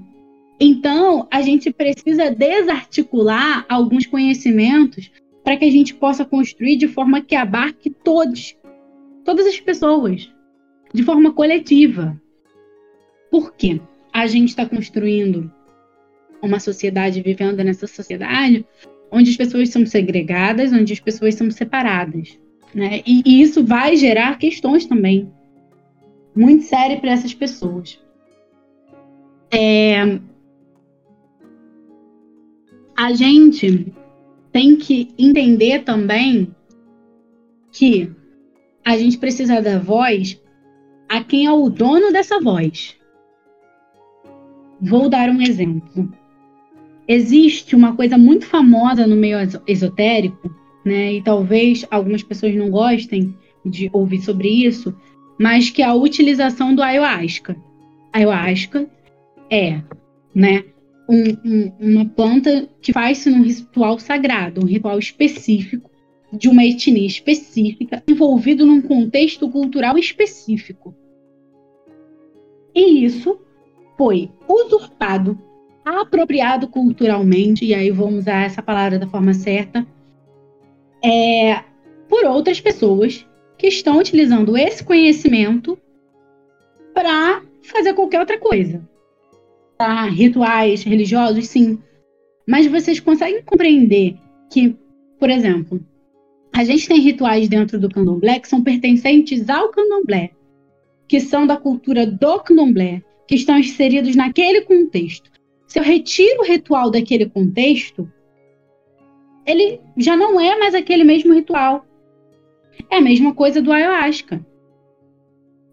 então, a gente precisa desarticular alguns conhecimentos para que a gente possa construir de forma que abarque todos, todas as pessoas, de forma coletiva. Por quê? A gente está construindo uma sociedade, vivendo nessa sociedade, onde as pessoas são segregadas, onde as pessoas são separadas. Né? E, e isso vai gerar questões também muito sérias para essas pessoas. É, a gente tem que entender também que a gente precisa da voz a quem é o dono dessa voz. Vou dar um exemplo. Existe uma coisa muito famosa no meio esotérico, né? E talvez algumas pessoas não gostem de ouvir sobre isso, mas que é a utilização do ayahuasca. Ayahuasca é, né, um, um, uma planta que faz-se num ritual sagrado, um ritual específico de uma etnia específica, envolvido num contexto cultural específico. E isso foi usurpado, apropriado culturalmente, e aí vamos usar essa palavra da forma certa, é, por outras pessoas que estão utilizando esse conhecimento para fazer qualquer outra coisa tá? rituais religiosos, sim. Mas vocês conseguem compreender que, por exemplo, a gente tem rituais dentro do candomblé que são pertencentes ao candomblé, que são da cultura do candomblé, que estão inseridos naquele contexto. Se eu retiro o ritual daquele contexto, ele já não é mais aquele mesmo ritual. É a mesma coisa do ayahuasca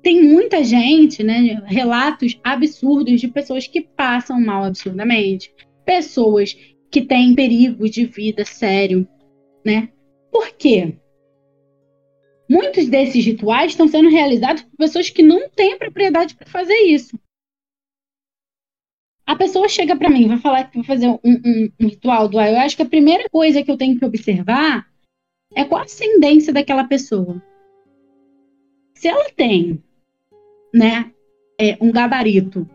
tem muita gente, né, relatos absurdos de pessoas que passam mal absurdamente, pessoas que têm perigo de vida sério, né? Por quê? Muitos desses rituais estão sendo realizados por pessoas que não têm propriedade para fazer isso. A pessoa chega para mim, vai falar que vai fazer um, um, um ritual do Eu acho que a primeira coisa que eu tenho que observar é qual a ascendência daquela pessoa. Se ela tem né, é, um gabarito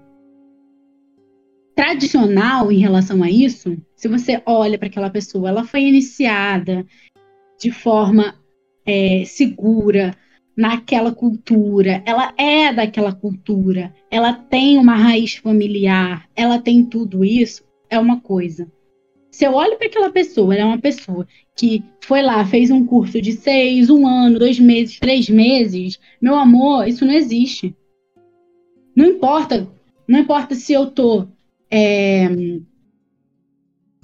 tradicional em relação a isso, se você olha para aquela pessoa, ela foi iniciada de forma é, segura naquela cultura, ela é daquela cultura, ela tem uma raiz familiar, ela tem tudo isso, é uma coisa. Se eu olho para aquela pessoa, ela é uma pessoa que foi lá, fez um curso de seis, um ano, dois meses, três meses, meu amor, isso não existe. Não importa, não importa se eu tô, é,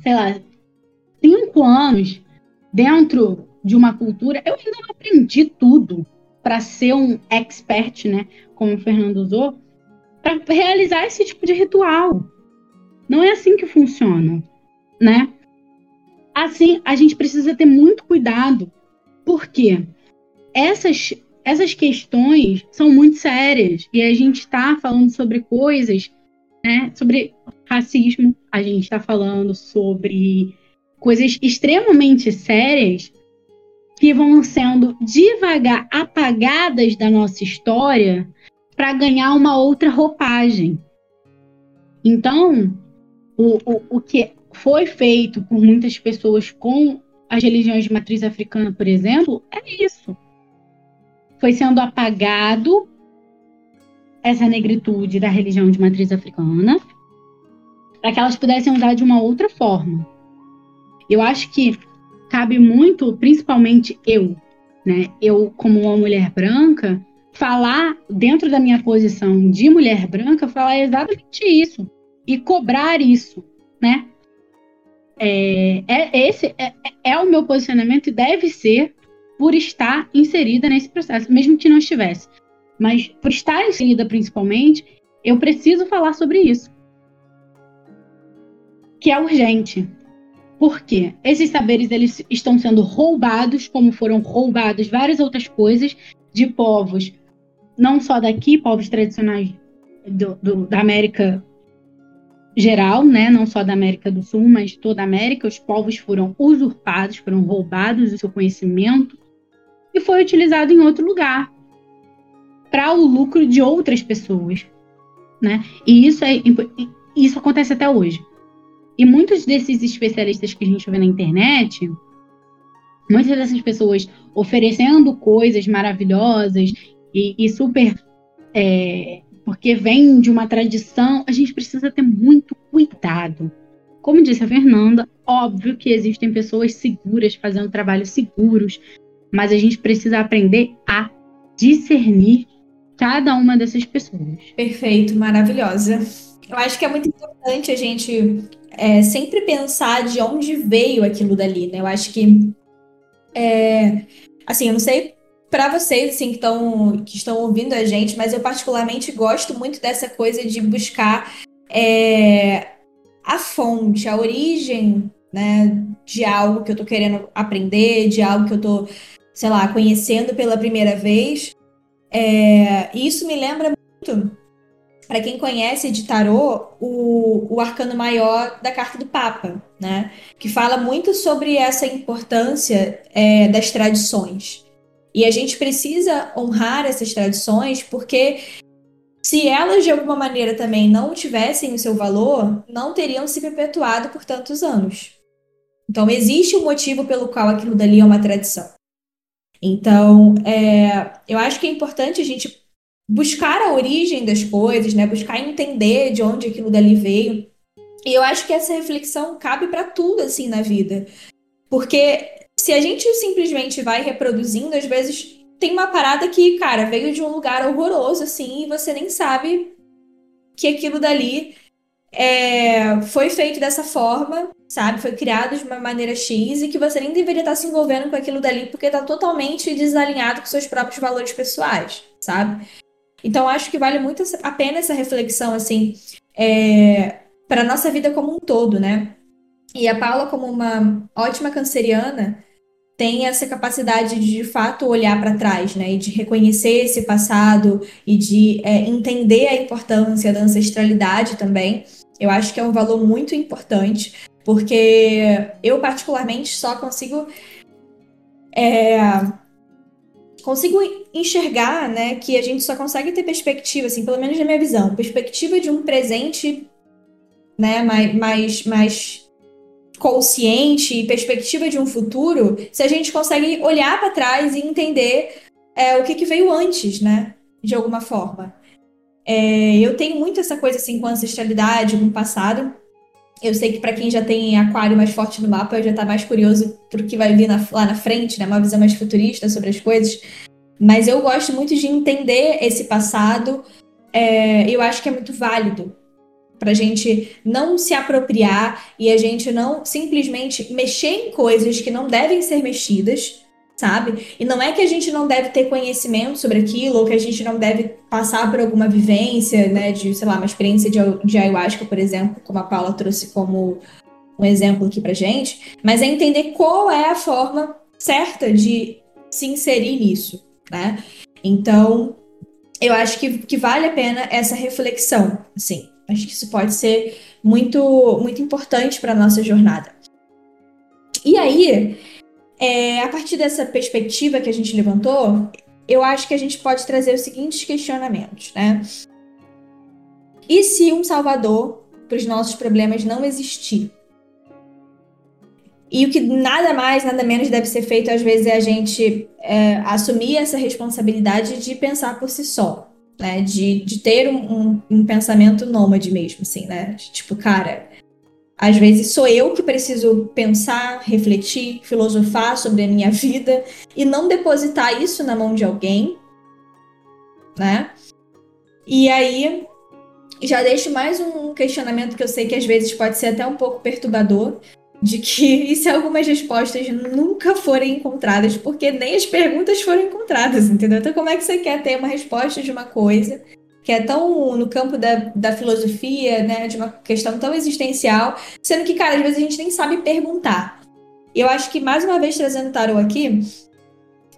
sei lá, cinco anos dentro de uma cultura, eu ainda não aprendi tudo para ser um expert, né? Como o Fernando usou, para realizar esse tipo de ritual. Não é assim que funciona, né? Assim, a gente precisa ter muito cuidado, porque essas essas questões são muito sérias e a gente está falando sobre coisas né? Sobre racismo, a gente está falando sobre coisas extremamente sérias que vão sendo devagar apagadas da nossa história para ganhar uma outra roupagem. Então, o, o, o que foi feito por muitas pessoas com as religiões de matriz africana, por exemplo, é isso. Foi sendo apagado essa negritude da religião de matriz africana para que elas pudessem usar de uma outra forma. Eu acho que cabe muito, principalmente eu, né? Eu, como uma mulher branca, falar dentro da minha posição de mulher branca, falar exatamente isso e cobrar isso, né? É, é esse é, é, o meu posicionamento e deve ser por estar inserida nesse processo, mesmo que não estivesse. Mas por estar inserida principalmente, eu preciso falar sobre isso. Que é urgente. Porque esses saberes eles estão sendo roubados, como foram roubadas várias outras coisas de povos, não só daqui, povos tradicionais do, do, da América geral, né, não só da América do Sul, mas de toda a América, os povos foram usurpados, foram roubados o seu conhecimento e foi utilizado em outro lugar para o lucro de outras pessoas, né? E isso é isso acontece até hoje. E muitos desses especialistas que a gente vê na internet, muitas dessas pessoas oferecendo coisas maravilhosas e, e super é, porque vem de uma tradição, a gente precisa ter muito cuidado. Como disse a Fernanda, óbvio que existem pessoas seguras fazendo trabalhos seguros, mas a gente precisa aprender a discernir cada uma dessas pessoas. Perfeito, maravilhosa. Eu acho que é muito importante a gente é, sempre pensar de onde veio aquilo dali, né? Eu acho que é, assim, eu não sei para vocês assim que estão que estão ouvindo a gente, mas eu particularmente gosto muito dessa coisa de buscar é, a fonte, a origem, né, de algo que eu tô querendo aprender, de algo que eu tô, sei lá, conhecendo pela primeira vez. É, e isso me lembra muito, para quem conhece de tarô, o, o arcano maior da carta do Papa, né, que fala muito sobre essa importância é, das tradições. E a gente precisa honrar essas tradições porque se elas de alguma maneira também não tivessem o seu valor, não teriam se perpetuado por tantos anos. Então existe um motivo pelo qual aquilo dali é uma tradição. Então, é, eu acho que é importante a gente buscar a origem das coisas, né? Buscar entender de onde aquilo dali veio. E eu acho que essa reflexão cabe para tudo assim na vida. Porque se a gente simplesmente vai reproduzindo, às vezes tem uma parada que, cara, veio de um lugar horroroso, assim, e você nem sabe que aquilo dali é, foi feito dessa forma, sabe? Foi criado de uma maneira X e que você nem deveria estar se envolvendo com aquilo dali porque está totalmente desalinhado com seus próprios valores pessoais, sabe? Então, acho que vale muito a pena essa reflexão, assim, é, para nossa vida como um todo, né? E a Paula, como uma ótima canceriana, tem essa capacidade de, de fato, olhar para trás, né? E de reconhecer esse passado e de é, entender a importância da ancestralidade também. Eu acho que é um valor muito importante, porque eu, particularmente, só consigo. É, consigo enxergar, né, que a gente só consegue ter perspectiva, assim, pelo menos na minha visão, perspectiva de um presente, né, mais, mais, mais consciente e perspectiva de um futuro se a gente consegue olhar para trás e entender é, o que, que, veio antes, né? De alguma forma. É, eu tenho muito essa coisa assim com ancestralidade, com o passado. Eu sei que para quem já tem aquário mais forte no mapa, já tá mais curioso pro que vai vir na, lá na frente, né? Uma visão mais futurista sobre as coisas. Mas eu gosto muito de entender esse passado. É, eu acho que é muito válido para a gente não se apropriar e a gente não simplesmente mexer em coisas que não devem ser mexidas, sabe? E não é que a gente não deve ter conhecimento sobre aquilo, ou que a gente não deve passar por alguma vivência, né, de, sei lá, uma experiência de, de ayahuasca, por exemplo, como a Paula trouxe como um exemplo aqui pra gente, mas é entender qual é a forma certa de se inserir nisso, né? Então, eu acho que, que vale a pena essa reflexão, assim Acho que isso pode ser muito, muito importante para a nossa jornada. E aí, é, a partir dessa perspectiva que a gente levantou, eu acho que a gente pode trazer os seguintes questionamentos, né? E se um salvador para os nossos problemas não existir? E o que nada mais, nada menos deve ser feito, às vezes, é a gente é, assumir essa responsabilidade de pensar por si só, né? De, de ter um, um, um pensamento nômade mesmo, assim, né? Tipo, cara, às vezes sou eu que preciso pensar, refletir, filosofar sobre a minha [laughs] vida e não depositar isso na mão de alguém, né? E aí já deixo mais um questionamento que eu sei que às vezes pode ser até um pouco perturbador, de que [laughs] e se algumas respostas nunca forem encontradas, porque nem as perguntas foram encontradas, entendeu? Então, como é que você quer ter uma resposta de uma coisa que é tão no campo da, da filosofia, né, de uma questão tão existencial, sendo que, cara, às vezes a gente nem sabe perguntar. E eu acho que, mais uma vez, trazendo o tarô aqui,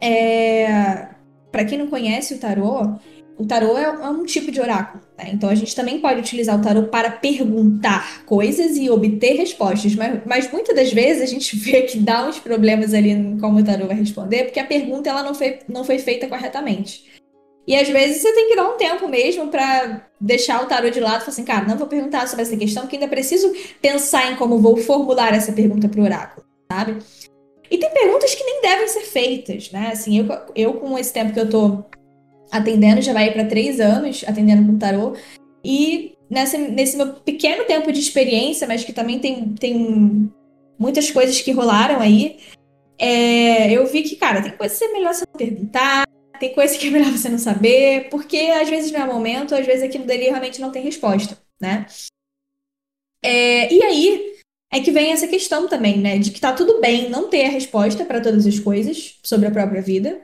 é... para quem não conhece o tarô, o tarô é um tipo de oráculo, né? Então a gente também pode utilizar o tarô para perguntar coisas e obter respostas, mas, mas muitas das vezes a gente [laughs] vê que dá uns problemas ali em como o tarô vai responder, porque a pergunta ela não foi, não foi feita corretamente. E às vezes você tem que dar um tempo mesmo para deixar o tarô de lado e falar assim, cara, não vou perguntar sobre essa questão, que ainda preciso pensar em como vou formular essa pergunta para o oráculo, sabe? E tem perguntas que nem devem ser feitas, né? Assim, eu, eu com esse tempo que eu tô atendendo, já vai para três anos atendendo com tarô. E nessa, nesse meu pequeno tempo de experiência, mas que também tem, tem muitas coisas que rolaram aí, é, eu vi que, cara, tem coisa que é melhor você perguntar, tem coisa que é melhor você não saber, porque às vezes não é momento, às vezes aquilo dali realmente não tem resposta, né? É, e aí é que vem essa questão também, né? De que tá tudo bem não ter a resposta para todas as coisas sobre a própria vida,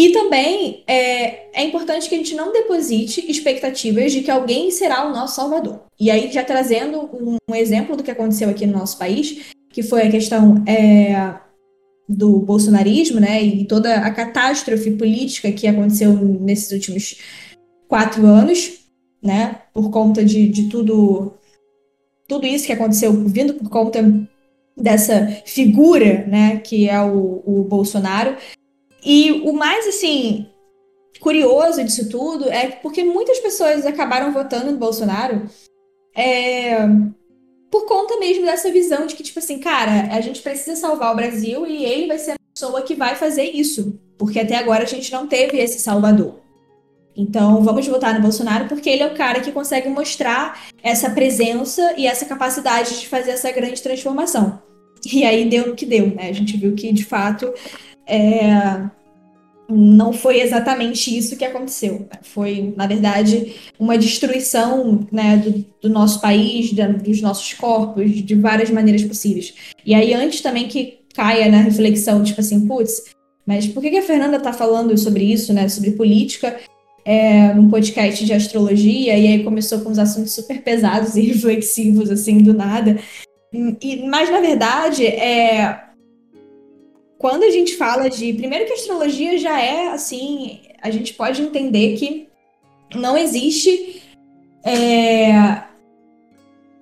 e também é, é importante que a gente não deposite expectativas de que alguém será o nosso salvador. E aí, já trazendo um, um exemplo do que aconteceu aqui no nosso país, que foi a questão é, do bolsonarismo, né, e toda a catástrofe política que aconteceu nesses últimos quatro anos, né, por conta de, de tudo, tudo isso que aconteceu, vindo por conta dessa figura, né, que é o, o Bolsonaro, e o mais, assim, curioso disso tudo é porque muitas pessoas acabaram votando no Bolsonaro é, por conta mesmo dessa visão de que, tipo assim, cara, a gente precisa salvar o Brasil e ele vai ser a pessoa que vai fazer isso. Porque até agora a gente não teve esse salvador. Então, vamos votar no Bolsonaro porque ele é o cara que consegue mostrar essa presença e essa capacidade de fazer essa grande transformação. E aí deu no que deu, né? A gente viu que, de fato, é, não foi exatamente isso que aconteceu. Foi, na verdade, uma destruição né, do, do, nosso país, da, dos nossos corpos, de várias maneiras possíveis. E aí, antes também que caia na reflexão, tipo assim, putz, mas por que, que a Fernanda está falando sobre isso, né? Sobre política, é, num podcast de astrologia, e aí começou com uns assuntos super pesados e [laughs] reflexivos, assim, do nada. E, mas, na verdade, é, quando a gente fala de. Primeiro que a astrologia já é assim, a gente pode entender que não existe é,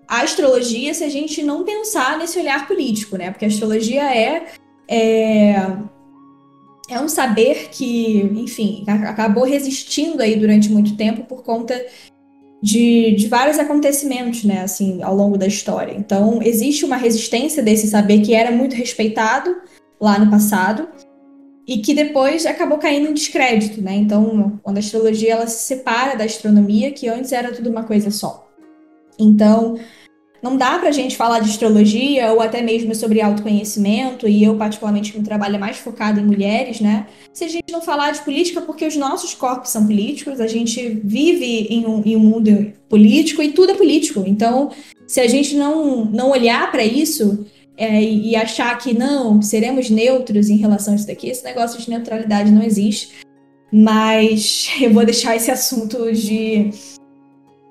a astrologia se a gente não pensar nesse olhar político, né? Porque a astrologia é, é, é um saber que, enfim, acabou resistindo aí durante muito tempo por conta de, de, vários acontecimentos, né, assim, ao longo da história. Então, existe uma resistência desse saber que era muito respeitado, lá no passado e que depois acabou caindo em descrédito, né? Então, quando a astrologia ela se separa da astronomia, que antes era tudo uma coisa só. Então, não dá pra gente falar de astrologia ou até mesmo sobre autoconhecimento, e eu, particularmente, que trabalho é mais focado em mulheres, né? Se a gente não falar de política, porque os nossos corpos são políticos, a gente vive em um, em um mundo político e tudo é político. Então, se a gente não, não olhar para isso, é, e achar que não, seremos neutros em relação a isso daqui, esse negócio de neutralidade não existe. Mas [laughs] eu vou deixar esse assunto de,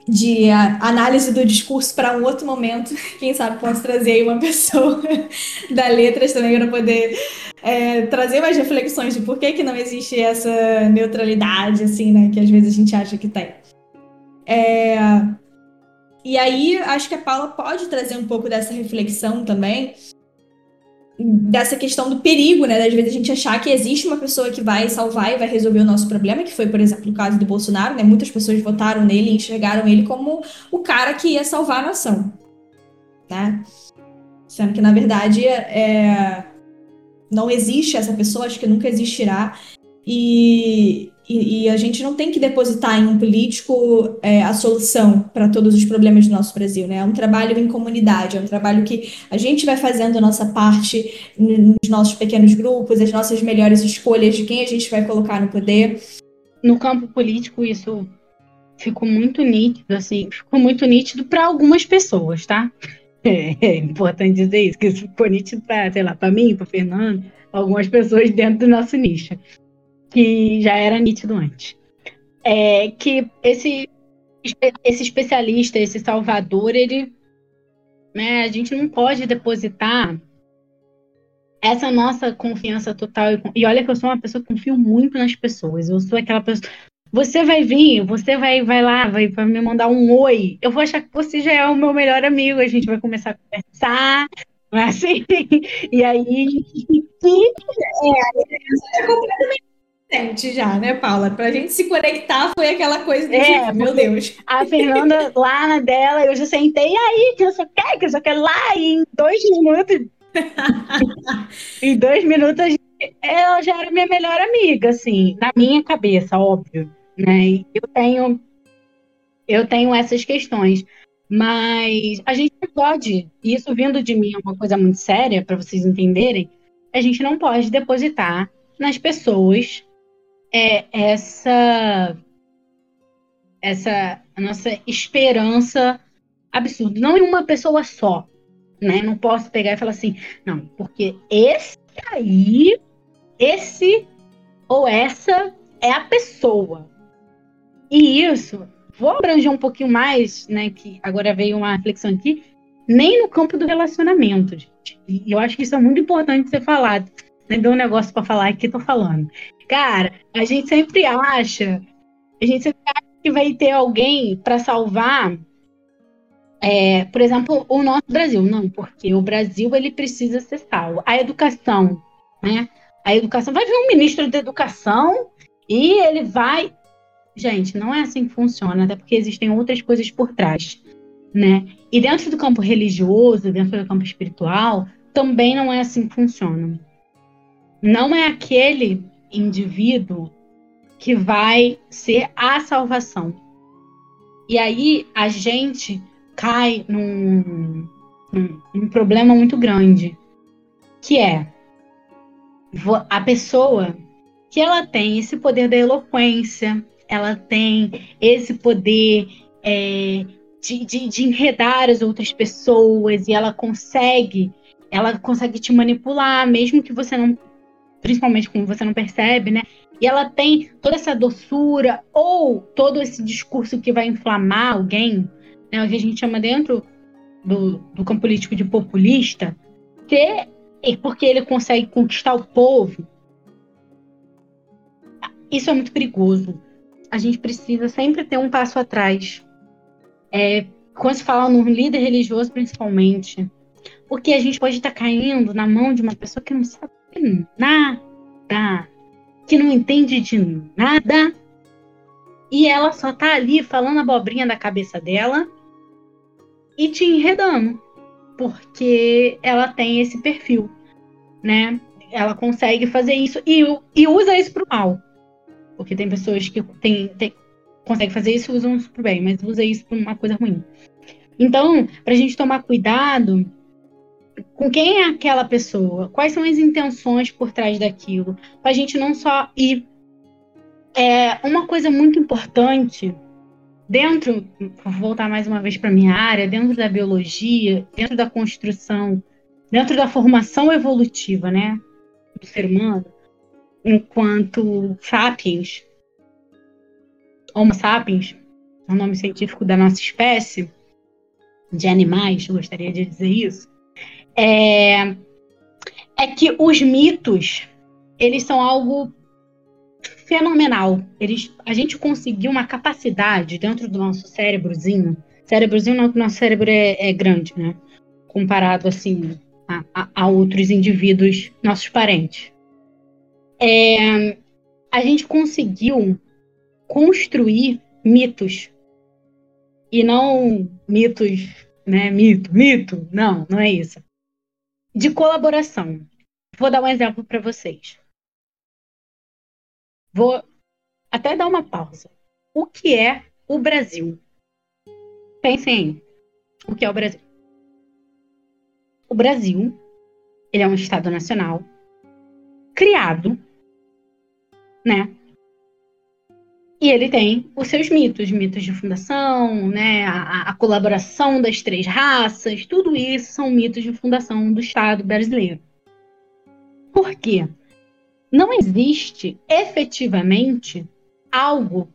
de análise do discurso para um outro momento. [laughs] Quem sabe posso trazer aí uma pessoa [laughs] da letras também para poder é, trazer mais reflexões de por que, que não existe essa neutralidade, assim, né? Que às vezes a gente acha que tem. É, e aí acho que a Paula pode trazer um pouco dessa reflexão também, dessa questão do perigo, né? Das vezes a gente achar que existe uma pessoa que vai salvar e vai resolver o nosso problema, que foi, por exemplo, o caso do Bolsonaro, né? Muitas pessoas votaram nele e enxergaram ele como o cara que ia salvar a nação, né? Sendo que, na verdade, é... não existe essa pessoa, acho que nunca existirá. E, e, e, a gente não tem que depositar em um político é, a solução para todos os problemas do nosso Brasil, né? É um trabalho em comunidade, é um trabalho que a gente vai fazendo a nossa parte nos nossos pequenos grupos, as nossas melhores escolhas de quem a gente vai colocar no poder. No campo político, isso ficou muito nítido, assim, ficou muito nítido para algumas pessoas, tá? [laughs] É, é, importante dizer isso, que isso ficou nítido para, sei lá, para mim, para Fernando, algumas pessoas dentro do nosso nicho que já era nítido antes. É que esse, esse especialista, esse salvador, ele. Né, a gente não pode depositar essa nossa confiança total. E olha que eu sou uma pessoa que confio muito nas pessoas. Eu sou aquela pessoa. Você vai vir, você vai, vai lá, vai, vai me mandar um oi. Eu vou achar que você já é o meu melhor amigo. A gente vai começar a conversar, [laughs] assim? E aí. [laughs] É, é completamente Já, né, Paula? Pra gente se conectar foi aquela coisa é, tipo, meu Deus. A Fernanda [laughs] lá na dela, eu já sentei aí, que eu só quero, que eu só quero lá, e em dois minutos. [laughs] em dois minutos, ela já era minha melhor amiga, assim, na minha cabeça, óbvio. Né? Eu tenho. Eu tenho essas questões. Mas a gente não pode, e isso vindo de mim é uma coisa muito séria, para vocês entenderem, a gente não pode depositar nas pessoas é essa essa nossa esperança absurda, não em uma pessoa só, né? Não posso pegar e falar assim, não, porque esse aí, esse ou essa é a pessoa. E isso, vou abranger um pouquinho mais, né? Que agora veio uma reflexão aqui, nem no campo do relacionamento, gente. E eu acho que isso é muito importante ser falado. Deu um negócio para falar aqui, tô falando. Cara, a gente sempre acha, a gente sempre acha que vai ter alguém para salvar, é, por exemplo, o nosso Brasil. Não, porque o Brasil ele precisa ser salvo. A educação, né? A educação vai vir um ministro da educação e ele vai. Gente, não é assim que funciona, até porque existem outras coisas por trás, né? E dentro do campo religioso, dentro do campo espiritual, também não é assim que funciona. Não é aquele indivíduo que vai ser a salvação. E aí a gente cai num, num, num problema muito grande, que é a pessoa que ela tem esse poder da eloquência, ela tem esse poder é, de, de, de, enredar as outras pessoas e ela consegue, ela consegue te manipular, mesmo que você não principalmente como você não percebe, né? E ela tem toda essa doçura ou todo esse discurso que vai inflamar alguém, né? O que a gente chama dentro do, do campo político de populista, que porque ele consegue conquistar o povo. Isso é muito perigoso. A gente precisa sempre ter um passo atrás. É, quando se fala num líder religioso, principalmente, porque a gente pode estar caindo na mão de uma pessoa que não sabe nada, que não entende de nada, e ela só tá ali falando abobrinha da cabeça dela e te enredando, porque ela tem esse perfil, né? Ela consegue fazer isso e, e usa isso pro mal. Porque tem pessoas que tem, tem, conseguem fazer isso e usam isso pro bem, mas usa isso pra uma coisa ruim. Então, pra gente tomar cuidado, com quem é aquela pessoa, quais são as intenções por trás daquilo, para a gente não só ir. É, uma coisa muito importante dentro, vou voltar mais uma vez para minha área, dentro da biologia, dentro da construção, dentro da formação evolutiva, né, do ser humano, enquanto sapiens, Homo sapiens, é o nome científico da nossa espécie de animais, gostaria de dizer isso é, é que os mitos eles são algo fenomenal. Eles, a gente conseguiu uma capacidade dentro do nosso cérebrozinho cérebrozinho, não, nosso cérebro é, é grande, né? Comparado, assim, a, a, a, outros indivíduos, nossos parentes. É, a gente conseguiu construir mitos. E não mitos, né? Mito, mito. Não, não é isso. De colaboração. Vou dar um exemplo para vocês. Vou até dar uma pausa. O que é o Brasil? Pensem o que é o Brasil. O Brasil, ele é um estado nacional criado, né? E ele tem os seus mitos, mitos de fundação, né? A, a, colaboração das três raças, tudo isso são mitos de fundação do Estado brasileiro. Por quê? Não existe efetivamente algo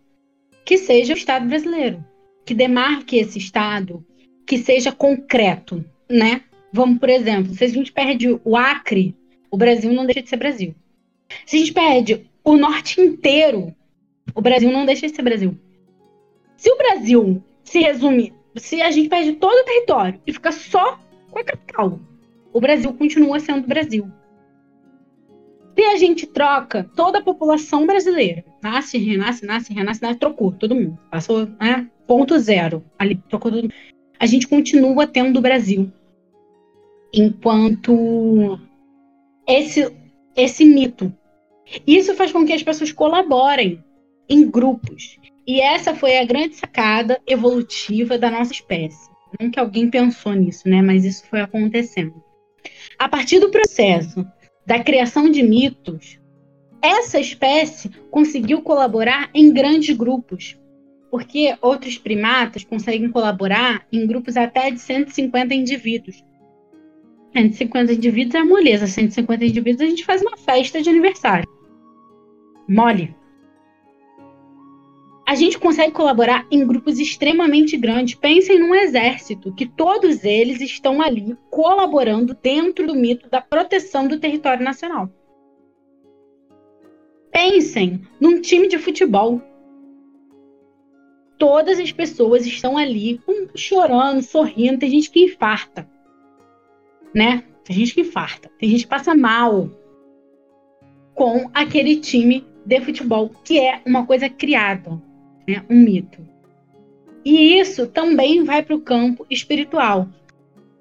que seja o Estado brasileiro, que demarque esse Estado, que seja concreto, né? Vamos, por exemplo, se a gente perde o Acre, o Brasil não deixa de ser Brasil. Se a gente perde o norte inteiro, o Brasil não deixa de ser Brasil. Se o Brasil se resume, se a gente perde todo o território e fica só com a capital, o Brasil continua sendo Brasil. Se a gente troca toda a população brasileira, nasce, renasce, nasce, renasce, nasce, trocou todo mundo. Passou, né? Ponto zero. Ali, trocou todo mundo. A gente continua tendo o Brasil. Enquanto esse, esse mito. Isso faz com que as pessoas colaborem em grupos. E essa foi a grande sacada evolutiva da nossa espécie. Não que alguém pensou nisso, né? Mas isso foi acontecendo. A partir do processo da criação de mitos, essa espécie conseguiu colaborar em grandes grupos, porque outros primatas conseguem colaborar em grupos até de 150 indivíduos. 150 indivíduos é moleza, 150 indivíduos a gente faz uma festa de aniversário. Mole. A gente consegue colaborar em grupos extremamente grandes. Pensem num exército, que todos eles estão ali colaborando dentro do mito da proteção do território nacional. Pensem num time de futebol. Todas as pessoas estão ali chorando, sorrindo. Tem gente que infarta, né? Tem gente que infarta. Tem gente que passa mal com aquele time de futebol, que é uma coisa criada né? um mito. E isso também vai para o campo espiritual.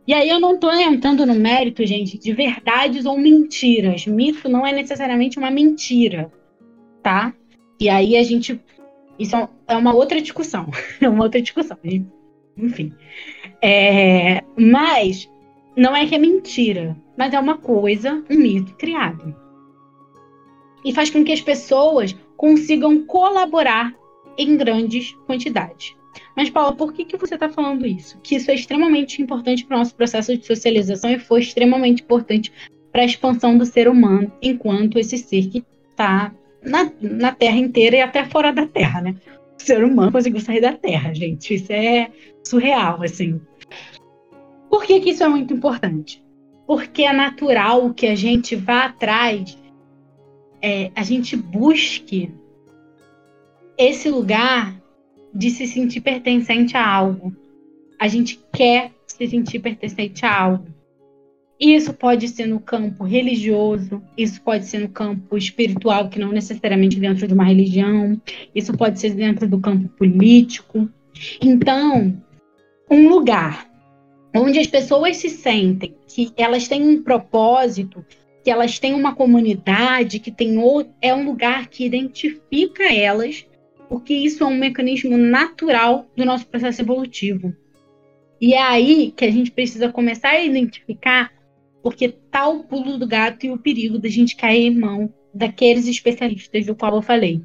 E aí eu não estou entrando no mérito, gente, de verdades ou mentiras. Mito não é necessariamente uma mentira, tá? E aí a gente. Isso é uma outra discussão. [laughs] É uma outra discussão. Enfim. É, mas não é que é mentira, mas é uma coisa, um mito criado. E faz com que as pessoas consigam colaborar em grandes quantidades. Mas, Paula, por que, que você está falando isso? Que isso é extremamente importante para o nosso processo de socialização e foi extremamente importante para a expansão do ser humano, enquanto esse ser que está na, na Terra inteira e até fora da Terra, né? O ser humano conseguiu sair da Terra, gente. Isso é surreal, assim. Por que, que isso é muito importante? Porque é natural que a gente vá atrás, é, a gente busque esse lugar de se sentir pertencente a algo. A gente quer se sentir pertencente a algo. Isso pode ser no campo religioso, isso pode ser no campo espiritual, que não necessariamente dentro de uma religião, isso pode ser dentro do campo político. Então, um lugar onde as pessoas se sentem que elas têm um propósito, que elas têm uma comunidade, que tem outro, é um lugar que identifica elas porque isso é um mecanismo natural do nosso processo evolutivo. E é aí que a gente precisa começar a identificar porque tá o pulo do gato e o perigo da gente cair em mão daqueles especialistas do qual eu falei.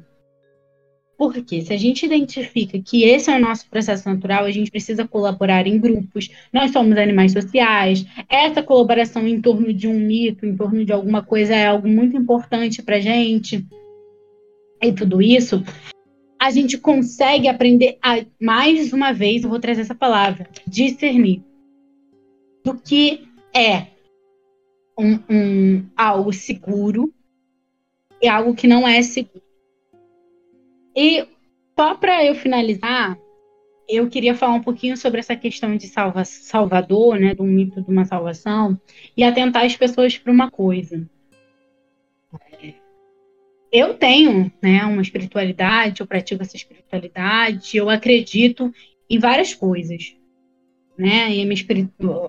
Porque se a gente identifica que esse é o nosso processo natural, a gente precisa colaborar em grupos, nós somos animais sociais, essa colaboração em torno de um mito, em torno de alguma coisa é algo muito importante para gente. E tudo isso a gente consegue aprender a, mais uma vez, eu vou trazer essa palavra, discernir do que é um, um, algo seguro e algo que não é seguro. E só para eu finalizar, eu queria falar um pouquinho sobre essa questão de salva, salvador, né, do mito de uma salvação, e atentar as pessoas para uma coisa. Eu tenho, né, uma espiritualidade, eu pratico essa espiritualidade, eu acredito em várias coisas, né, e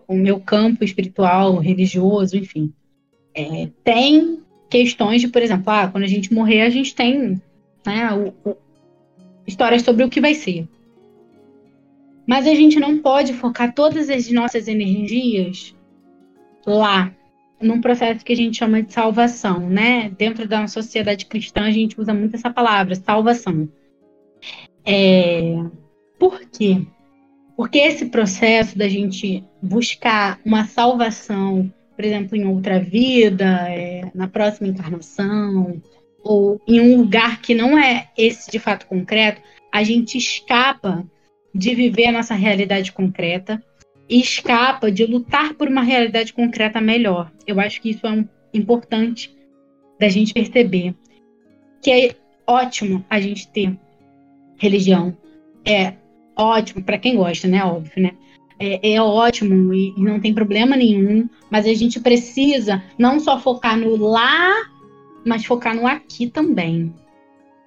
o meu campo espiritual, religioso, enfim, é, tem questões de, por exemplo, ah, quando a gente morrer, a gente tem né, o, o, histórias sobre o que vai ser. Mas a gente não pode focar todas as nossas energias lá, num processo que a gente chama de salvação, né? Dentro da sociedade cristã, a gente usa muito essa palavra, salvação. É... Por quê? Porque esse processo da gente buscar uma salvação, por exemplo, em outra vida, é, na próxima encarnação, ou em um lugar que não é esse de fato concreto, a gente escapa de viver a nossa realidade concreta e escapa de lutar por uma realidade concreta melhor. Eu acho que isso é um, importante da gente perceber. Que é ótimo a gente ter religião. É ótimo para quem gosta, né? Óbvio, né? É, é ótimo e, e não tem problema nenhum, mas a gente precisa não só focar no lá, mas focar no aqui também.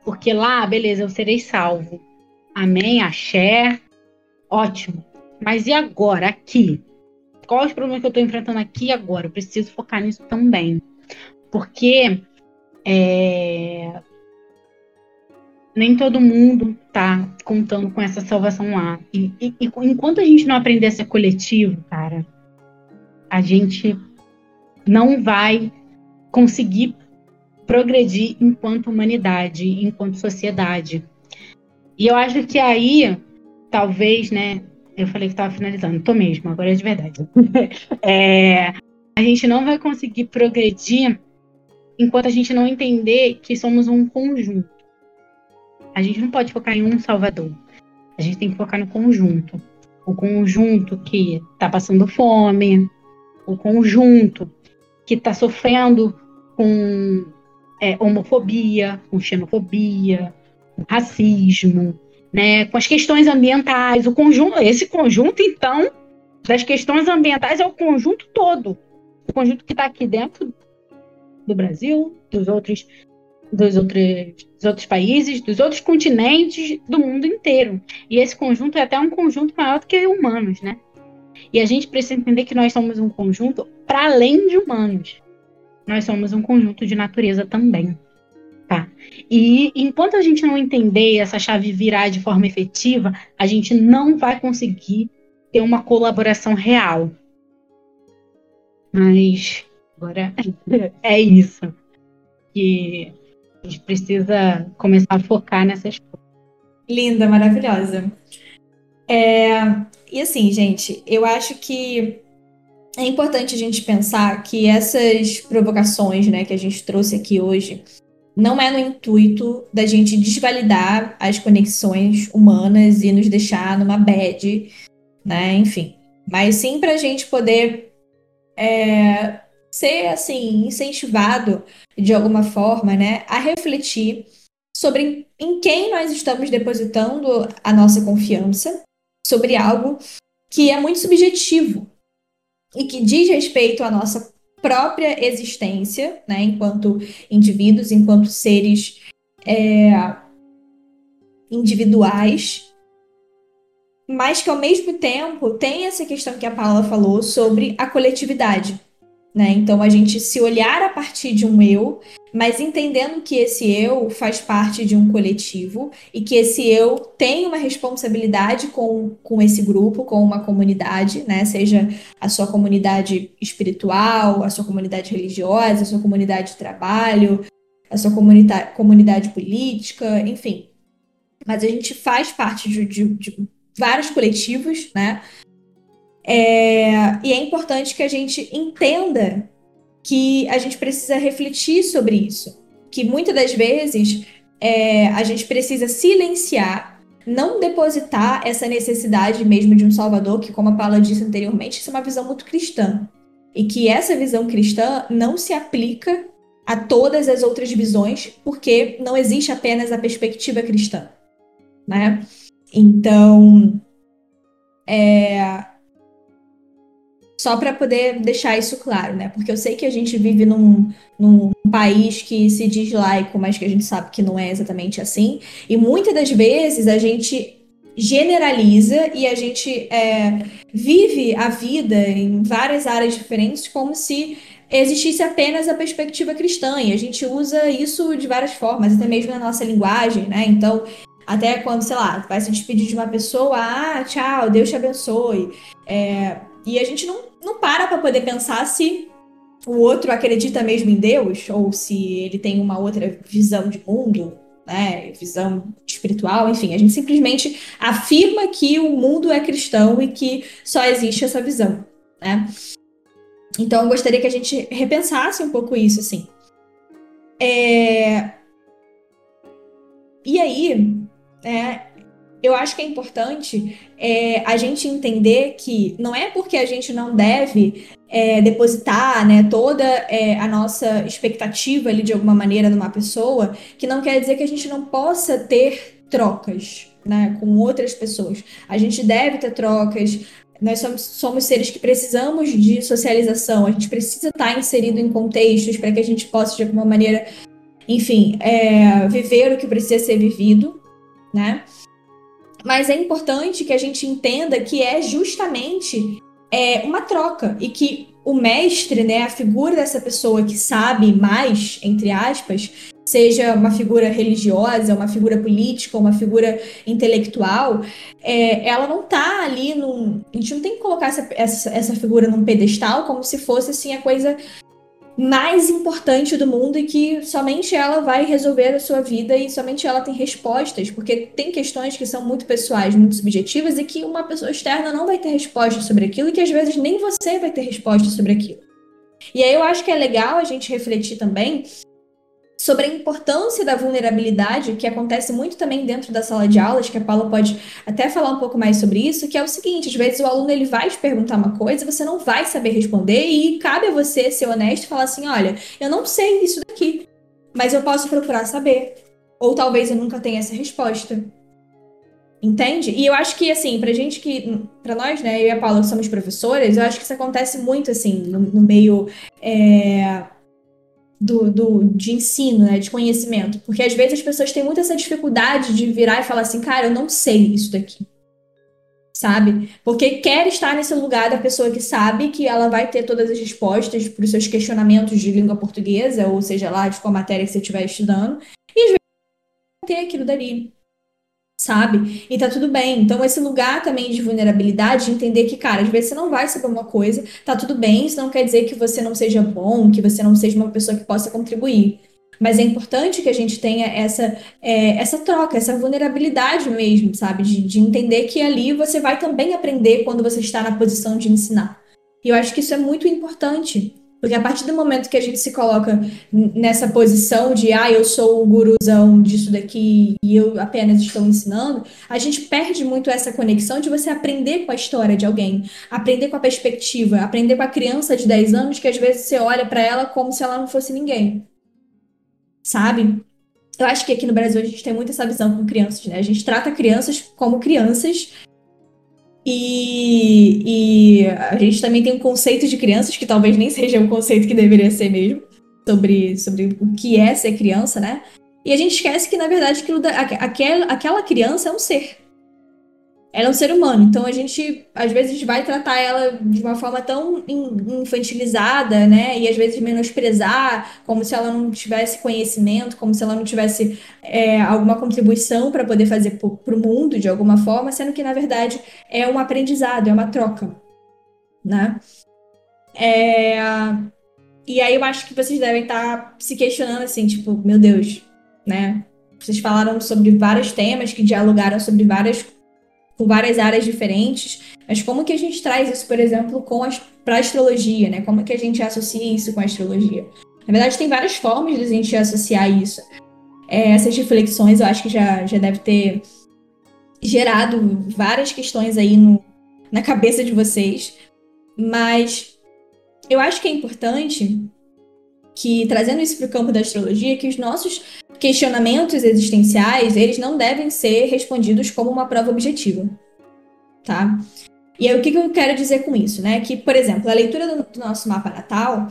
Porque lá, beleza, eu serei salvo. Amém, axé, ótimo. Mas e agora, aqui? Qual os problemas que eu estou enfrentando aqui agora? Eu preciso focar nisso também. Porque é, nem todo mundo tá contando com essa salvação lá. E, e, e, enquanto a gente não aprender a ser coletivo, cara, a gente não vai conseguir progredir enquanto humanidade, enquanto sociedade. E eu acho que aí, talvez, né? Eu falei que estava finalizando, tô mesmo, agora é de verdade. [laughs] é, a gente não vai conseguir progredir enquanto a gente não entender que somos um conjunto. A gente não pode focar em um salvador. A gente tem que focar no conjunto. O conjunto que está passando fome, o conjunto que está sofrendo com é, homofobia, com xenofobia, racismo, né, com as questões ambientais, o conjunto, esse conjunto então das questões ambientais é o conjunto todo, o conjunto que está aqui dentro do Brasil, dos outros, dos outros, dos outros países, dos outros continentes, do mundo inteiro. E esse conjunto é até um conjunto maior do que humanos, né? E a gente precisa entender que nós somos um conjunto para além de humanos. Nós somos um conjunto de natureza também. Tá? E enquanto a gente não entender essa chave virar de forma efetiva, a gente não vai conseguir ter uma colaboração real. Mas agora [laughs] é isso. Que a gente precisa começar a focar nessas coisas. Linda, maravilhosa. É, e assim, gente, eu acho que é importante a gente pensar que essas provocações né, que a gente trouxe aqui hoje, não é no intuito da gente desvalidar as conexões humanas e nos deixar numa bad, né? Enfim. Mas sim para a gente poder é, ser, assim, incentivado de alguma forma, né? A refletir sobre em quem nós estamos depositando a nossa confiança, sobre algo que é muito subjetivo e que diz respeito à nossa própria existência, né, enquanto indivíduos, enquanto seres é, individuais, mas que ao mesmo tempo tem essa questão que a Paula falou sobre a coletividade. Né? Então, a gente se olhar a partir de um eu, mas entendendo que esse eu faz parte de um coletivo e que esse eu tem uma responsabilidade com, com esse grupo, com uma comunidade, né? seja a sua comunidade espiritual, a sua comunidade religiosa, a sua comunidade de trabalho, a sua comunidade, comunidade política, enfim. Mas a gente faz parte de, de, de vários coletivos, né? É, e é importante que a gente entenda que a gente precisa refletir sobre isso. Que muitas das vezes é, a gente precisa silenciar, não depositar essa necessidade mesmo de um Salvador, que, como a Paula disse anteriormente, isso é uma visão muito cristã. E que essa visão cristã não se aplica a todas as outras visões, porque não existe apenas a perspectiva cristã. Né? Então, é, só para poder deixar isso claro, né? Porque eu sei que a gente vive num, num país que se diz laico, mas que a gente sabe que não é exatamente assim. E muitas das vezes a gente generaliza e a gente é, vive a vida em várias áreas diferentes como se existisse apenas a perspectiva cristã. E a gente usa isso de várias formas, até mesmo na nossa linguagem, né? Então, até quando, sei lá, vai se despedir de uma pessoa, ah, tchau, Deus te abençoe. É, e a gente não, não para para poder pensar se o outro acredita mesmo em Deus, ou se ele tem uma outra visão de mundo, né, visão espiritual, enfim, a gente simplesmente afirma que o mundo é cristão e que só existe essa visão, né? Então, eu gostaria que a gente repensasse um pouco isso, assim. É... E aí, é, eu acho que é importante é, a gente entender que não é porque a gente não deve é, depositar né, toda é, a nossa expectativa ali de alguma maneira numa pessoa, que não quer dizer que a gente não possa ter trocas né, com outras pessoas. A gente deve ter trocas. Nós somos, somos seres que precisamos de socialização, a gente precisa estar inserido em contextos para que a gente possa, de alguma maneira, enfim, é, viver o que precisa ser vivido, né? Mas é importante que a gente entenda que é justamente é, uma troca e que o mestre, né, a figura dessa pessoa que sabe mais, entre aspas, seja uma figura religiosa, uma figura política, uma figura intelectual, é, ela não está ali num. A gente não tem que colocar essa, essa, essa figura num pedestal como se fosse assim a coisa mais importante do mundo e que somente ela vai resolver a sua vida e somente ela tem respostas, porque tem questões que são muito pessoais, muito subjetivas e que uma pessoa externa não vai ter resposta sobre aquilo e que às vezes nem você vai ter resposta sobre aquilo. E aí eu acho que é legal a gente refletir também sobre a importância da vulnerabilidade, que acontece muito também dentro da sala de aulas, que a Paula pode até falar um pouco mais sobre isso, que é o seguinte, às vezes o aluno ele vai te perguntar uma coisa, você não vai saber responder e cabe a você ser honesto e falar assim, olha, eu não sei isso daqui, mas eu posso procurar saber. Ou talvez eu nunca tenha essa resposta. Entende? E eu acho que, assim, pra gente que. Pra nós, né, eu e a Paula somos professoras, eu acho que isso acontece muito, assim, no, no meio. É do, do, de ensino, né, de conhecimento. Porque às vezes as pessoas têm muita essa dificuldade de virar e falar assim, cara, eu não sei isso daqui. Sabe? Porque quer estar nesse lugar da pessoa que sabe que ela vai ter todas as respostas para os seus questionamentos de língua portuguesa, ou seja lá, de qual matéria que você estiver estudando, e às vezes não ter aquilo dali sabe? E tá tudo bem. Então, esse lugar também de vulnerabilidade, de entender que, cara, às vezes você não vai saber uma coisa, tá tudo bem, isso não quer dizer que você não seja bom, que você não seja uma pessoa que possa contribuir. Mas é importante que a gente tenha essa, é, essa troca, essa vulnerabilidade mesmo, sabe? De, de entender que ali você vai também aprender quando você está na posição de ensinar. E eu acho que isso é muito importante. Porque a partir do momento que a gente se coloca nessa posição de, ah, eu sou o guruzão disso daqui e eu apenas estou ensinando, a gente perde muito essa conexão de você aprender com a história de alguém, aprender com a perspectiva, aprender com a criança de 10 anos que às vezes você olha para ela como se ela não fosse ninguém. Sabe? Eu acho que aqui no Brasil a gente tem muito essa visão com crianças, né? A gente trata crianças como crianças e, e, a gente também tem um conceito de crianças, que talvez nem seja o conceito que deveria ser mesmo, sobre, sobre o que é ser criança, né? E a gente esquece que, na verdade, aquilo da, aquela, aquela criança é um ser ela é um ser humano, então a gente às vezes vai tratar ela de uma forma tão infantilizada, né? E às vezes menosprezar, como se ela não tivesse conhecimento, como se ela não tivesse é, alguma contribuição para poder fazer para o mundo de alguma forma, sendo que na verdade é um aprendizado, é uma troca, né? É... E aí eu acho que vocês devem estar tá se questionando assim, tipo, meu Deus, né? Vocês falaram sobre vários temas que dialogaram sobre várias com várias áreas diferentes, mas como que a gente traz isso, por exemplo, para a astrologia, né? Como que a gente associa isso com a astrologia? Na verdade, tem várias formas de a gente associar isso. É, essas reflexões eu acho que já, já deve ter gerado várias questões aí no, na cabeça de vocês, mas eu acho que é importante que, trazendo isso para o campo da astrologia, que os nossos questionamentos existenciais, eles não devem ser respondidos como uma prova objetiva, tá? E aí, o que, eu quero dizer com isso, né? Que, por exemplo, a leitura do, do nosso mapa natal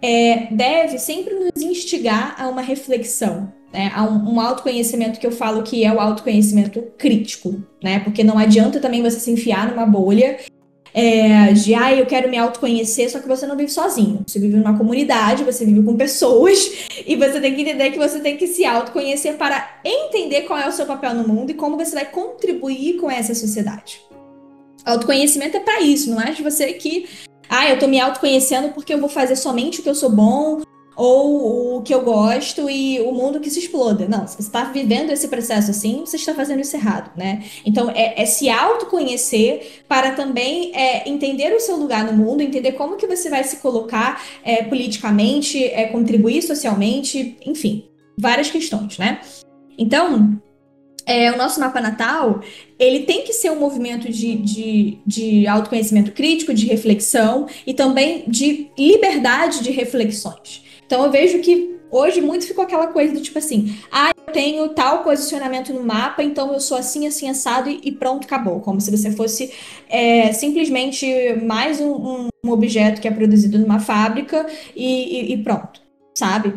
é, deve sempre nos instigar a uma reflexão, né? a um, um, autoconhecimento que eu falo que é o autoconhecimento crítico, né? Porque não adianta também você se enfiar numa bolha é, de, ah, eu quero me autoconhecer, só que você não vive sozinho. Você vive numa comunidade, você vive com pessoas, [laughs] e você tem que entender que você tem que se autoconhecer para entender qual é o seu papel no mundo e como você vai contribuir com essa sociedade. Autoconhecimento é para isso, não é de você que, ah, eu tô me autoconhecendo porque eu vou fazer somente o que eu sou bom, ou o que eu gosto e o mundo que se exploda. Não, se você está vivendo esse processo assim, você está fazendo isso errado, né? Então, é, é se autoconhecer para também é, entender o seu lugar no mundo, entender como que você vai se colocar é, politicamente, é, contribuir socialmente, enfim, várias questões, né? Então, é, o nosso mapa natal, ele tem que ser um movimento de, de, de autoconhecimento crítico, de reflexão e também de liberdade de reflexões. Então eu vejo que hoje muito ficou aquela coisa do tipo assim, ah, eu tenho tal posicionamento no mapa, então eu sou assim, assim, assado e, pronto, acabou. Como se você fosse é, simplesmente mais um, um, objeto que é produzido numa fábrica e, e, e pronto, sabe?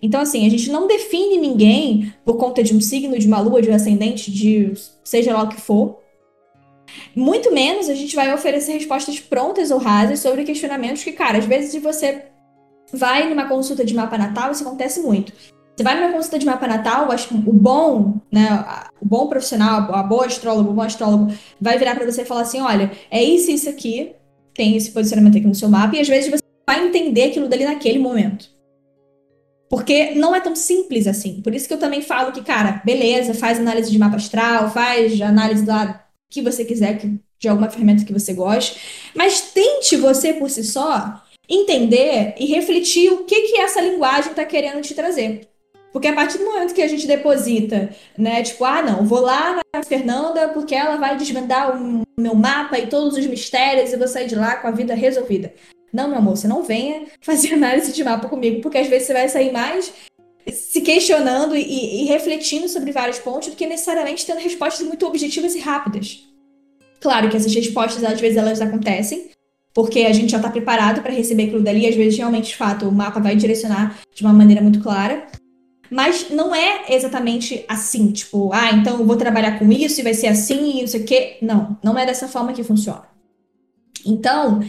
Então, assim, a gente não define ninguém por conta de um signo, de uma lua, de um ascendente, de seja lá o que for. Muito menos a gente vai oferecer respostas prontas ou rasas sobre questionamentos que, cara, às vezes você vai numa consulta de mapa natal, isso acontece muito. Você vai numa consulta de mapa natal, acho que o bom, né, o bom profissional, a boa astróloga, o bom astrólogo vai virar para você e falar assim, olha, é isso isso aqui, tem esse posicionamento aqui no seu mapa, e às vezes você vai entender aquilo dali naquele momento. Porque não é tão simples assim. Por isso que eu também falo que, cara, beleza, faz análise de mapa astral, faz análise lá que você quiser, de alguma ferramenta que você goste, mas tente você por si só entender e refletir o que, que essa linguagem está querendo te trazer. Porque a partir do momento que a gente deposita, né, tipo, ah, não, vou lá na Fernanda porque ela vai desvendar o meu mapa e todos os mistérios e vou sair de lá com a vida resolvida. Não, meu amor, você não venha [laughs] fazer análise de mapa comigo, porque às vezes você vai sair mais se questionando e, e refletindo sobre vários pontos do que necessariamente tendo respostas muito objetivas e rápidas. Claro que essas respostas, às vezes, elas acontecem, porque a gente já está preparado para receber aquilo dali, às vezes, realmente, de fato, o mapa vai direcionar de uma maneira muito clara. Mas não é exatamente assim, tipo, ah, então eu vou trabalhar com isso e vai ser assim e não sei o quê. Não, não é dessa forma que funciona. Então,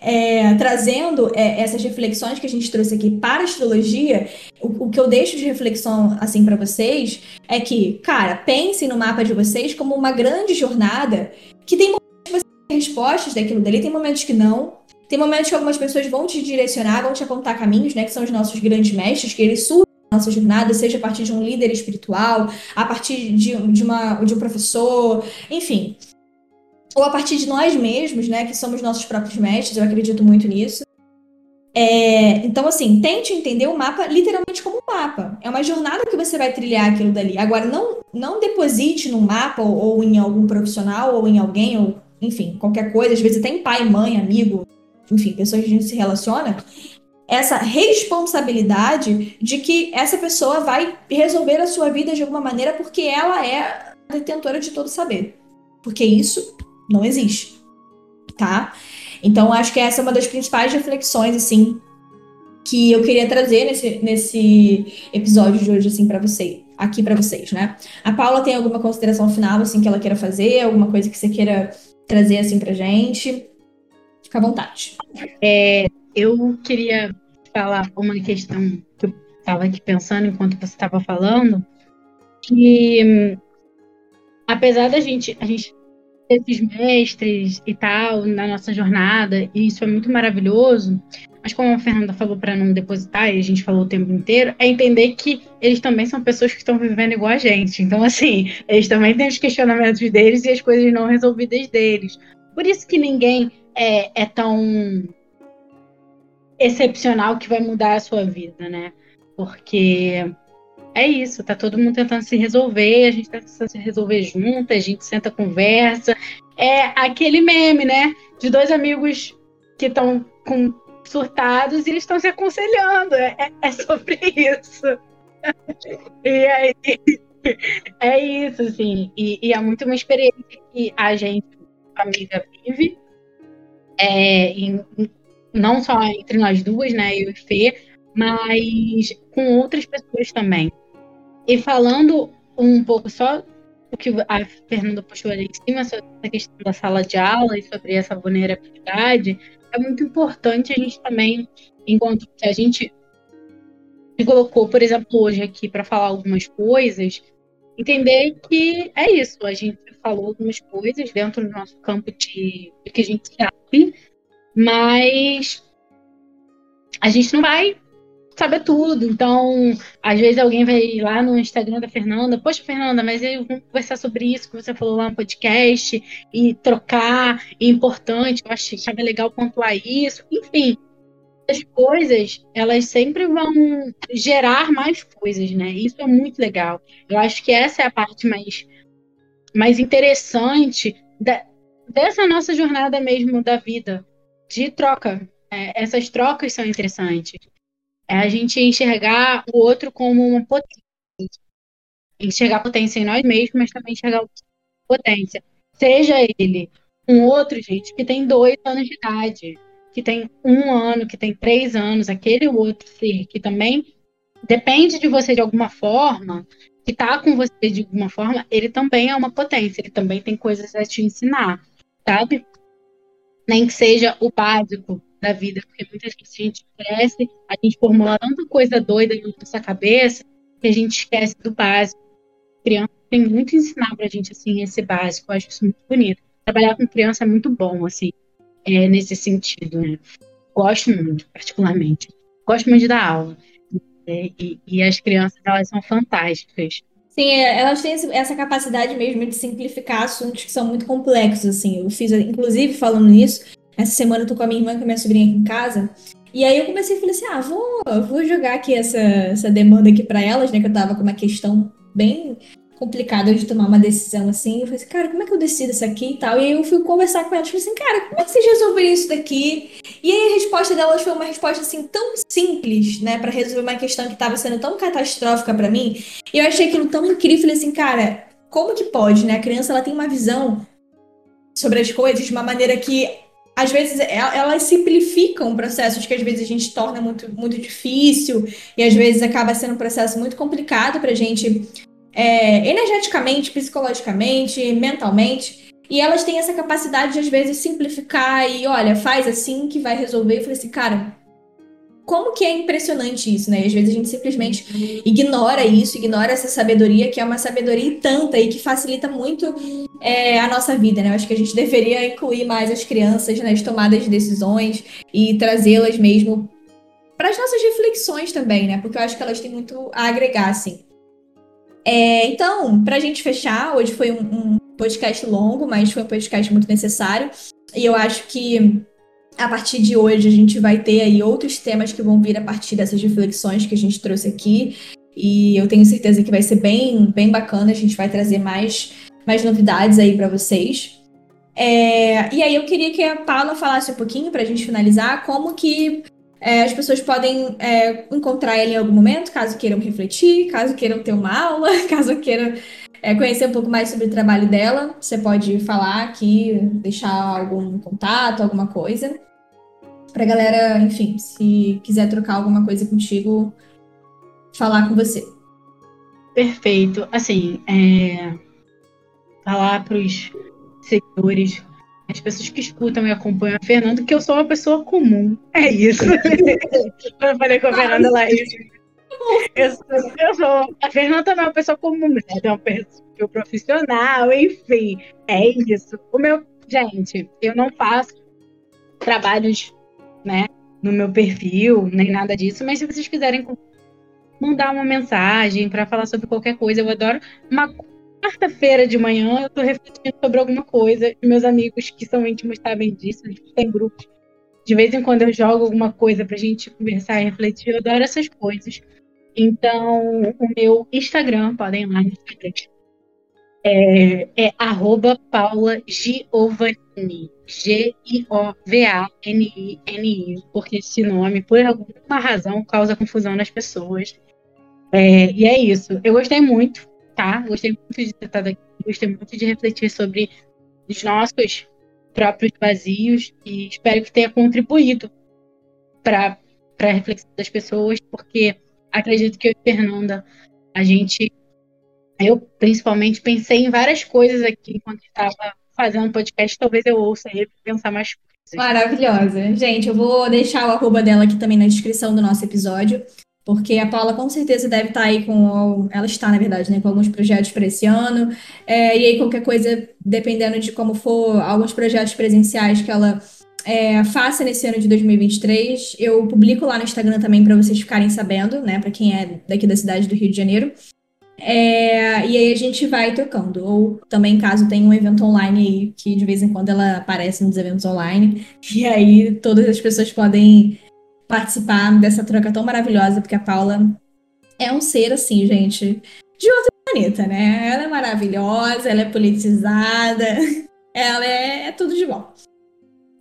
é, trazendo é, essas reflexões que a gente trouxe aqui para a astrologia, o, o que eu deixo de reflexão assim para vocês é que, cara, pensem no mapa de vocês como uma grande jornada que tem respostas daquilo dali, tem momentos que não. Tem momentos que algumas pessoas vão te direcionar, vão te apontar caminhos, né? Que são os nossos grandes mestres, que eles surgem na nossa jornada, seja a partir de um líder espiritual, a partir de, de, uma, de um professor, enfim ou a partir de nós mesmos, né, que somos nossos próprios mestres, eu acredito muito nisso. É, então, assim, tente entender o mapa literalmente como um mapa. É uma jornada que você vai trilhar aquilo dali. Agora, não, não deposite no mapa ou, ou em algum profissional ou em alguém, ou enfim, qualquer coisa, às vezes até em pai, mãe, amigo, enfim, pessoas que a gente se relaciona, essa responsabilidade de que essa pessoa vai resolver a sua vida de alguma maneira porque ela é a detentora de todo saber. Porque isso não existe, tá? Então, acho que essa é uma das principais reflexões, assim, que eu queria trazer nesse, nesse episódio de hoje, assim, para você, aqui para vocês, né? A Paula tem alguma consideração final, assim, que ela queira fazer? Alguma coisa que você queira trazer, assim, pra gente? Fica à vontade. É, eu queria falar uma questão que eu estava aqui pensando enquanto você estava falando, que apesar da gente, a gente esses mestres e tal na nossa jornada, e isso é muito maravilhoso. Mas como a Fernanda falou para não depositar, e a gente falou o tempo inteiro, é entender que eles também são pessoas que estão vivendo igual a gente. Então, assim, eles também têm os questionamentos deles e as coisas não resolvidas deles. Por isso que ninguém é, é tão excepcional que vai mudar a sua vida, né? Porque é isso, tá todo mundo tentando se resolver, a gente tá tentando se resolver junto, a gente senta, conversa. É aquele meme, né? De dois amigos que estão com surtados e eles estão se aconselhando. É, é, é sobre isso. [laughs] e aí, é isso, assim. E, e, é muito uma experiência que a gente, amiga, vive. É, em, não só entre nós duas, né, eu e Fê, mas com outras pessoas também. E falando um pouco só o que a Fernanda puxou ali em cima, sobre essa questão da sala de aula e sobre essa vulnerabilidade, é muito importante a gente também, enquanto que a gente se colocou, por exemplo, hoje aqui para falar algumas coisas, entender que é isso, a gente falou algumas coisas dentro do nosso campo de, de que a gente sabe, mas a gente não vai saber tudo. Então, às vezes alguém vai lá no Instagram da Fernanda, poxa, Fernanda, mas aí vamos conversar sobre isso que você falou lá no podcast e trocar, é importante, eu achava legal pontuar isso, enfim. As coisas, elas sempre vão gerar mais coisas, né? Isso é muito legal. Eu acho que essa é a parte mais, mais interessante da, dessa nossa jornada mesmo da vida, de troca. É, essas trocas são interessantes. É a gente enxergar o outro como uma potência. Enxergar potência em nós mesmos, mas também enxergar potência. Seja ele um outro, gente, que tem dois anos de idade, que tem um ano, que tem três anos, aquele outro ser que também depende de você de alguma forma, que está com você de alguma forma, ele também é uma potência, ele também tem coisas a te ensinar, sabe? Nem que seja o básico, da vida, porque muitas vezes a gente cresce, a gente formula tanta coisa doida na nossa cabeça que a gente esquece do básico. criança tem muito a ensinar pra gente, assim, esse básico, eu acho isso muito bonito. Trabalhar com criança é muito bom, assim, é, nesse sentido, né? Gosto muito, particularmente. Gosto muito dar aula. É, e, e as crianças, elas são fantásticas. Sim, é, elas têm essa capacidade mesmo de simplificar assuntos que são muito complexos, assim. Eu fiz, inclusive, falando nisso, essa semana eu tô com a minha irmã, com a minha sobrinha aqui em casa. E aí eu comecei a falar assim: ah, vou, vou jogar aqui essa, essa demanda aqui para elas, né? Que eu tava com uma questão bem complicada de tomar uma decisão assim. Eu falei assim, cara, como é que eu decido isso aqui e tal? E aí eu fui conversar com elas, falei assim, cara, como é que vocês resolveram isso daqui? E aí a resposta delas foi uma resposta assim tão simples, né, para resolver uma questão que estava sendo tão catastrófica para mim. E eu achei aquilo tão incrível, falei assim, cara, como que pode, né? A criança ela tem uma visão sobre as coisas de uma maneira que às vezes é, elas simplificam processos que às vezes a gente torna muito, muito difícil e às vezes acaba sendo um processo muito complicado para a gente é, energeticamente, psicologicamente, mentalmente. E elas têm essa capacidade de às vezes simplificar e olha, faz assim que vai resolver. Eu falei assim, cara, como que é impressionante isso, né? Às vezes a gente simplesmente ignora isso, ignora essa sabedoria, que é uma sabedoria e tanta e que facilita muito é, a nossa vida, né? Eu acho que a gente deveria incluir mais as crianças nas tomadas de decisões e trazê-las mesmo para as nossas reflexões também, né? Porque eu acho que elas têm muito a agregar, assim. É, então, para a gente fechar, hoje foi um, um podcast longo, mas foi um podcast muito necessário. E eu acho que a partir de hoje a gente vai ter aí outros temas que vão vir a partir dessas reflexões que a gente trouxe aqui. E eu tenho certeza que vai ser bem, bem bacana, a gente vai trazer mais, mais novidades aí para vocês. É, e aí eu queria que a Paula falasse um pouquinho para a gente finalizar como que é, as pessoas podem é, encontrar ele em algum momento, caso queiram refletir, caso queiram ter uma aula, [laughs] caso queiram é, conhecer um pouco mais sobre o trabalho dela, você pode falar aqui, deixar algum contato, alguma coisa. Pra galera, enfim, se quiser trocar alguma coisa contigo, falar com você. Perfeito. Assim, é... falar para os seguidores, as pessoas que escutam e acompanham a Fernanda, que eu sou uma pessoa comum. É isso. [laughs] eu falei com a Fernanda lá. Eu sou, a Fernanda não é uma pessoa comum, né? é uma pessoa profissional, enfim, é isso. O meu, gente, eu não faço trabalhos, né, no meu perfil, nem nada disso, mas se vocês quiserem mandar uma mensagem para falar sobre qualquer coisa, eu adoro. Uma quarta-feira de manhã eu tô refletindo sobre alguma coisa, meus amigos que são íntimos sabem disso, a gente tem grupos. De vez em quando eu jogo alguma coisa pra gente conversar e refletir, eu adoro essas coisas. Então, o meu Instagram, podem ir lá no Instagram, é, é G-I-O-V-A-N-I-N-I, porque esse nome, por alguma razão, causa confusão nas pessoas. É, e é isso. Eu gostei muito, tá? Gostei muito de ter estado aqui. Gostei muito de refletir sobre os nossos próprios vazios e espero que tenha contribuído para a reflexão das pessoas, porque acredito que eu e Fernanda, a gente, eu principalmente pensei em várias coisas aqui enquanto estava fazendo podcast, talvez eu ouça ele pensar mais coisas. Maravilhosa. Gente, eu vou deixar o arroba dela aqui também na descrição do nosso episódio, porque a Paula com certeza deve estar aí com. Ela está, na verdade, né, com alguns projetos para esse ano. É, e aí, qualquer coisa, dependendo de como for, alguns projetos presenciais que ela é, faça nesse ano de 2023. Eu publico lá no Instagram também para vocês ficarem sabendo, né? Para quem é daqui da cidade do Rio de Janeiro. É, e aí a gente vai tocando. Ou também, caso tenha um evento online aí, que de vez em quando ela aparece nos eventos online. E aí todas as pessoas podem participar dessa troca tão maravilhosa, porque a Paula é um ser assim, gente, de outro planeta, né? Ela é maravilhosa, ela é politizada, [laughs] ela é, é tudo de bom.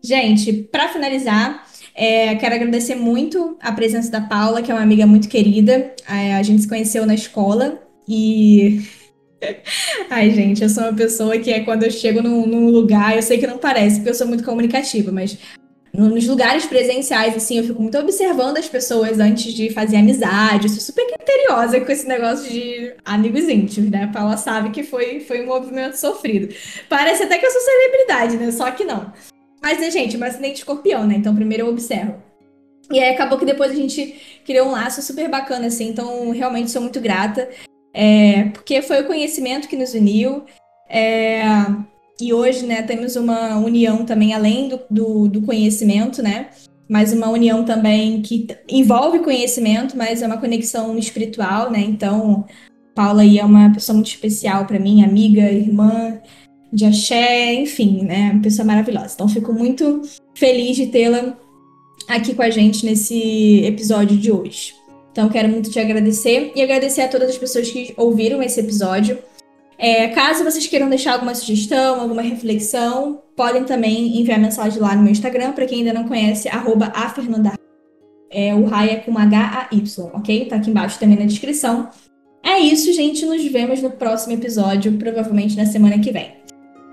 Gente, para finalizar, é, quero agradecer muito a presença da Paula, que é uma amiga muito querida. A, a gente se conheceu na escola e. [laughs] Ai, gente, eu sou uma pessoa que é quando eu chego num, num, lugar, eu sei que não parece, porque eu sou muito comunicativa, mas nos lugares presenciais, assim, eu fico muito observando as pessoas antes de fazer amizade. Eu sou super criteriosa com esse negócio de amigos íntimos, né? A Paula sabe que foi, foi um movimento sofrido. Parece até que eu sou celebridade, né? Só que não. Mas, né, gente, um acidente de escorpião, né? Então, primeiro eu observo. E aí acabou que depois a gente criou um laço super bacana, assim. Então, realmente sou muito grata. É, porque foi o conhecimento que nos uniu. É, e hoje, né, temos uma união também além do, do, do, conhecimento, né? Mas uma união também que envolve conhecimento, mas é uma conexão espiritual, né? Então, Paula aí é uma pessoa muito especial para mim, amiga, irmã de axé, enfim, né? Uma pessoa maravilhosa. Então, fico muito feliz de tê-la aqui com a gente nesse episódio de hoje. Então, quero muito te agradecer e agradecer a todas as pessoas que ouviram esse episódio. É, caso vocês queiram deixar alguma sugestão, alguma reflexão, podem também enviar mensagem lá no meu Instagram. Para quem ainda não conhece, arroba a Fernanda. É, o Rai é com H-A-Y, ok? Tá aqui embaixo também na descrição. É isso, gente. Nos vemos no próximo episódio, provavelmente na semana que vem.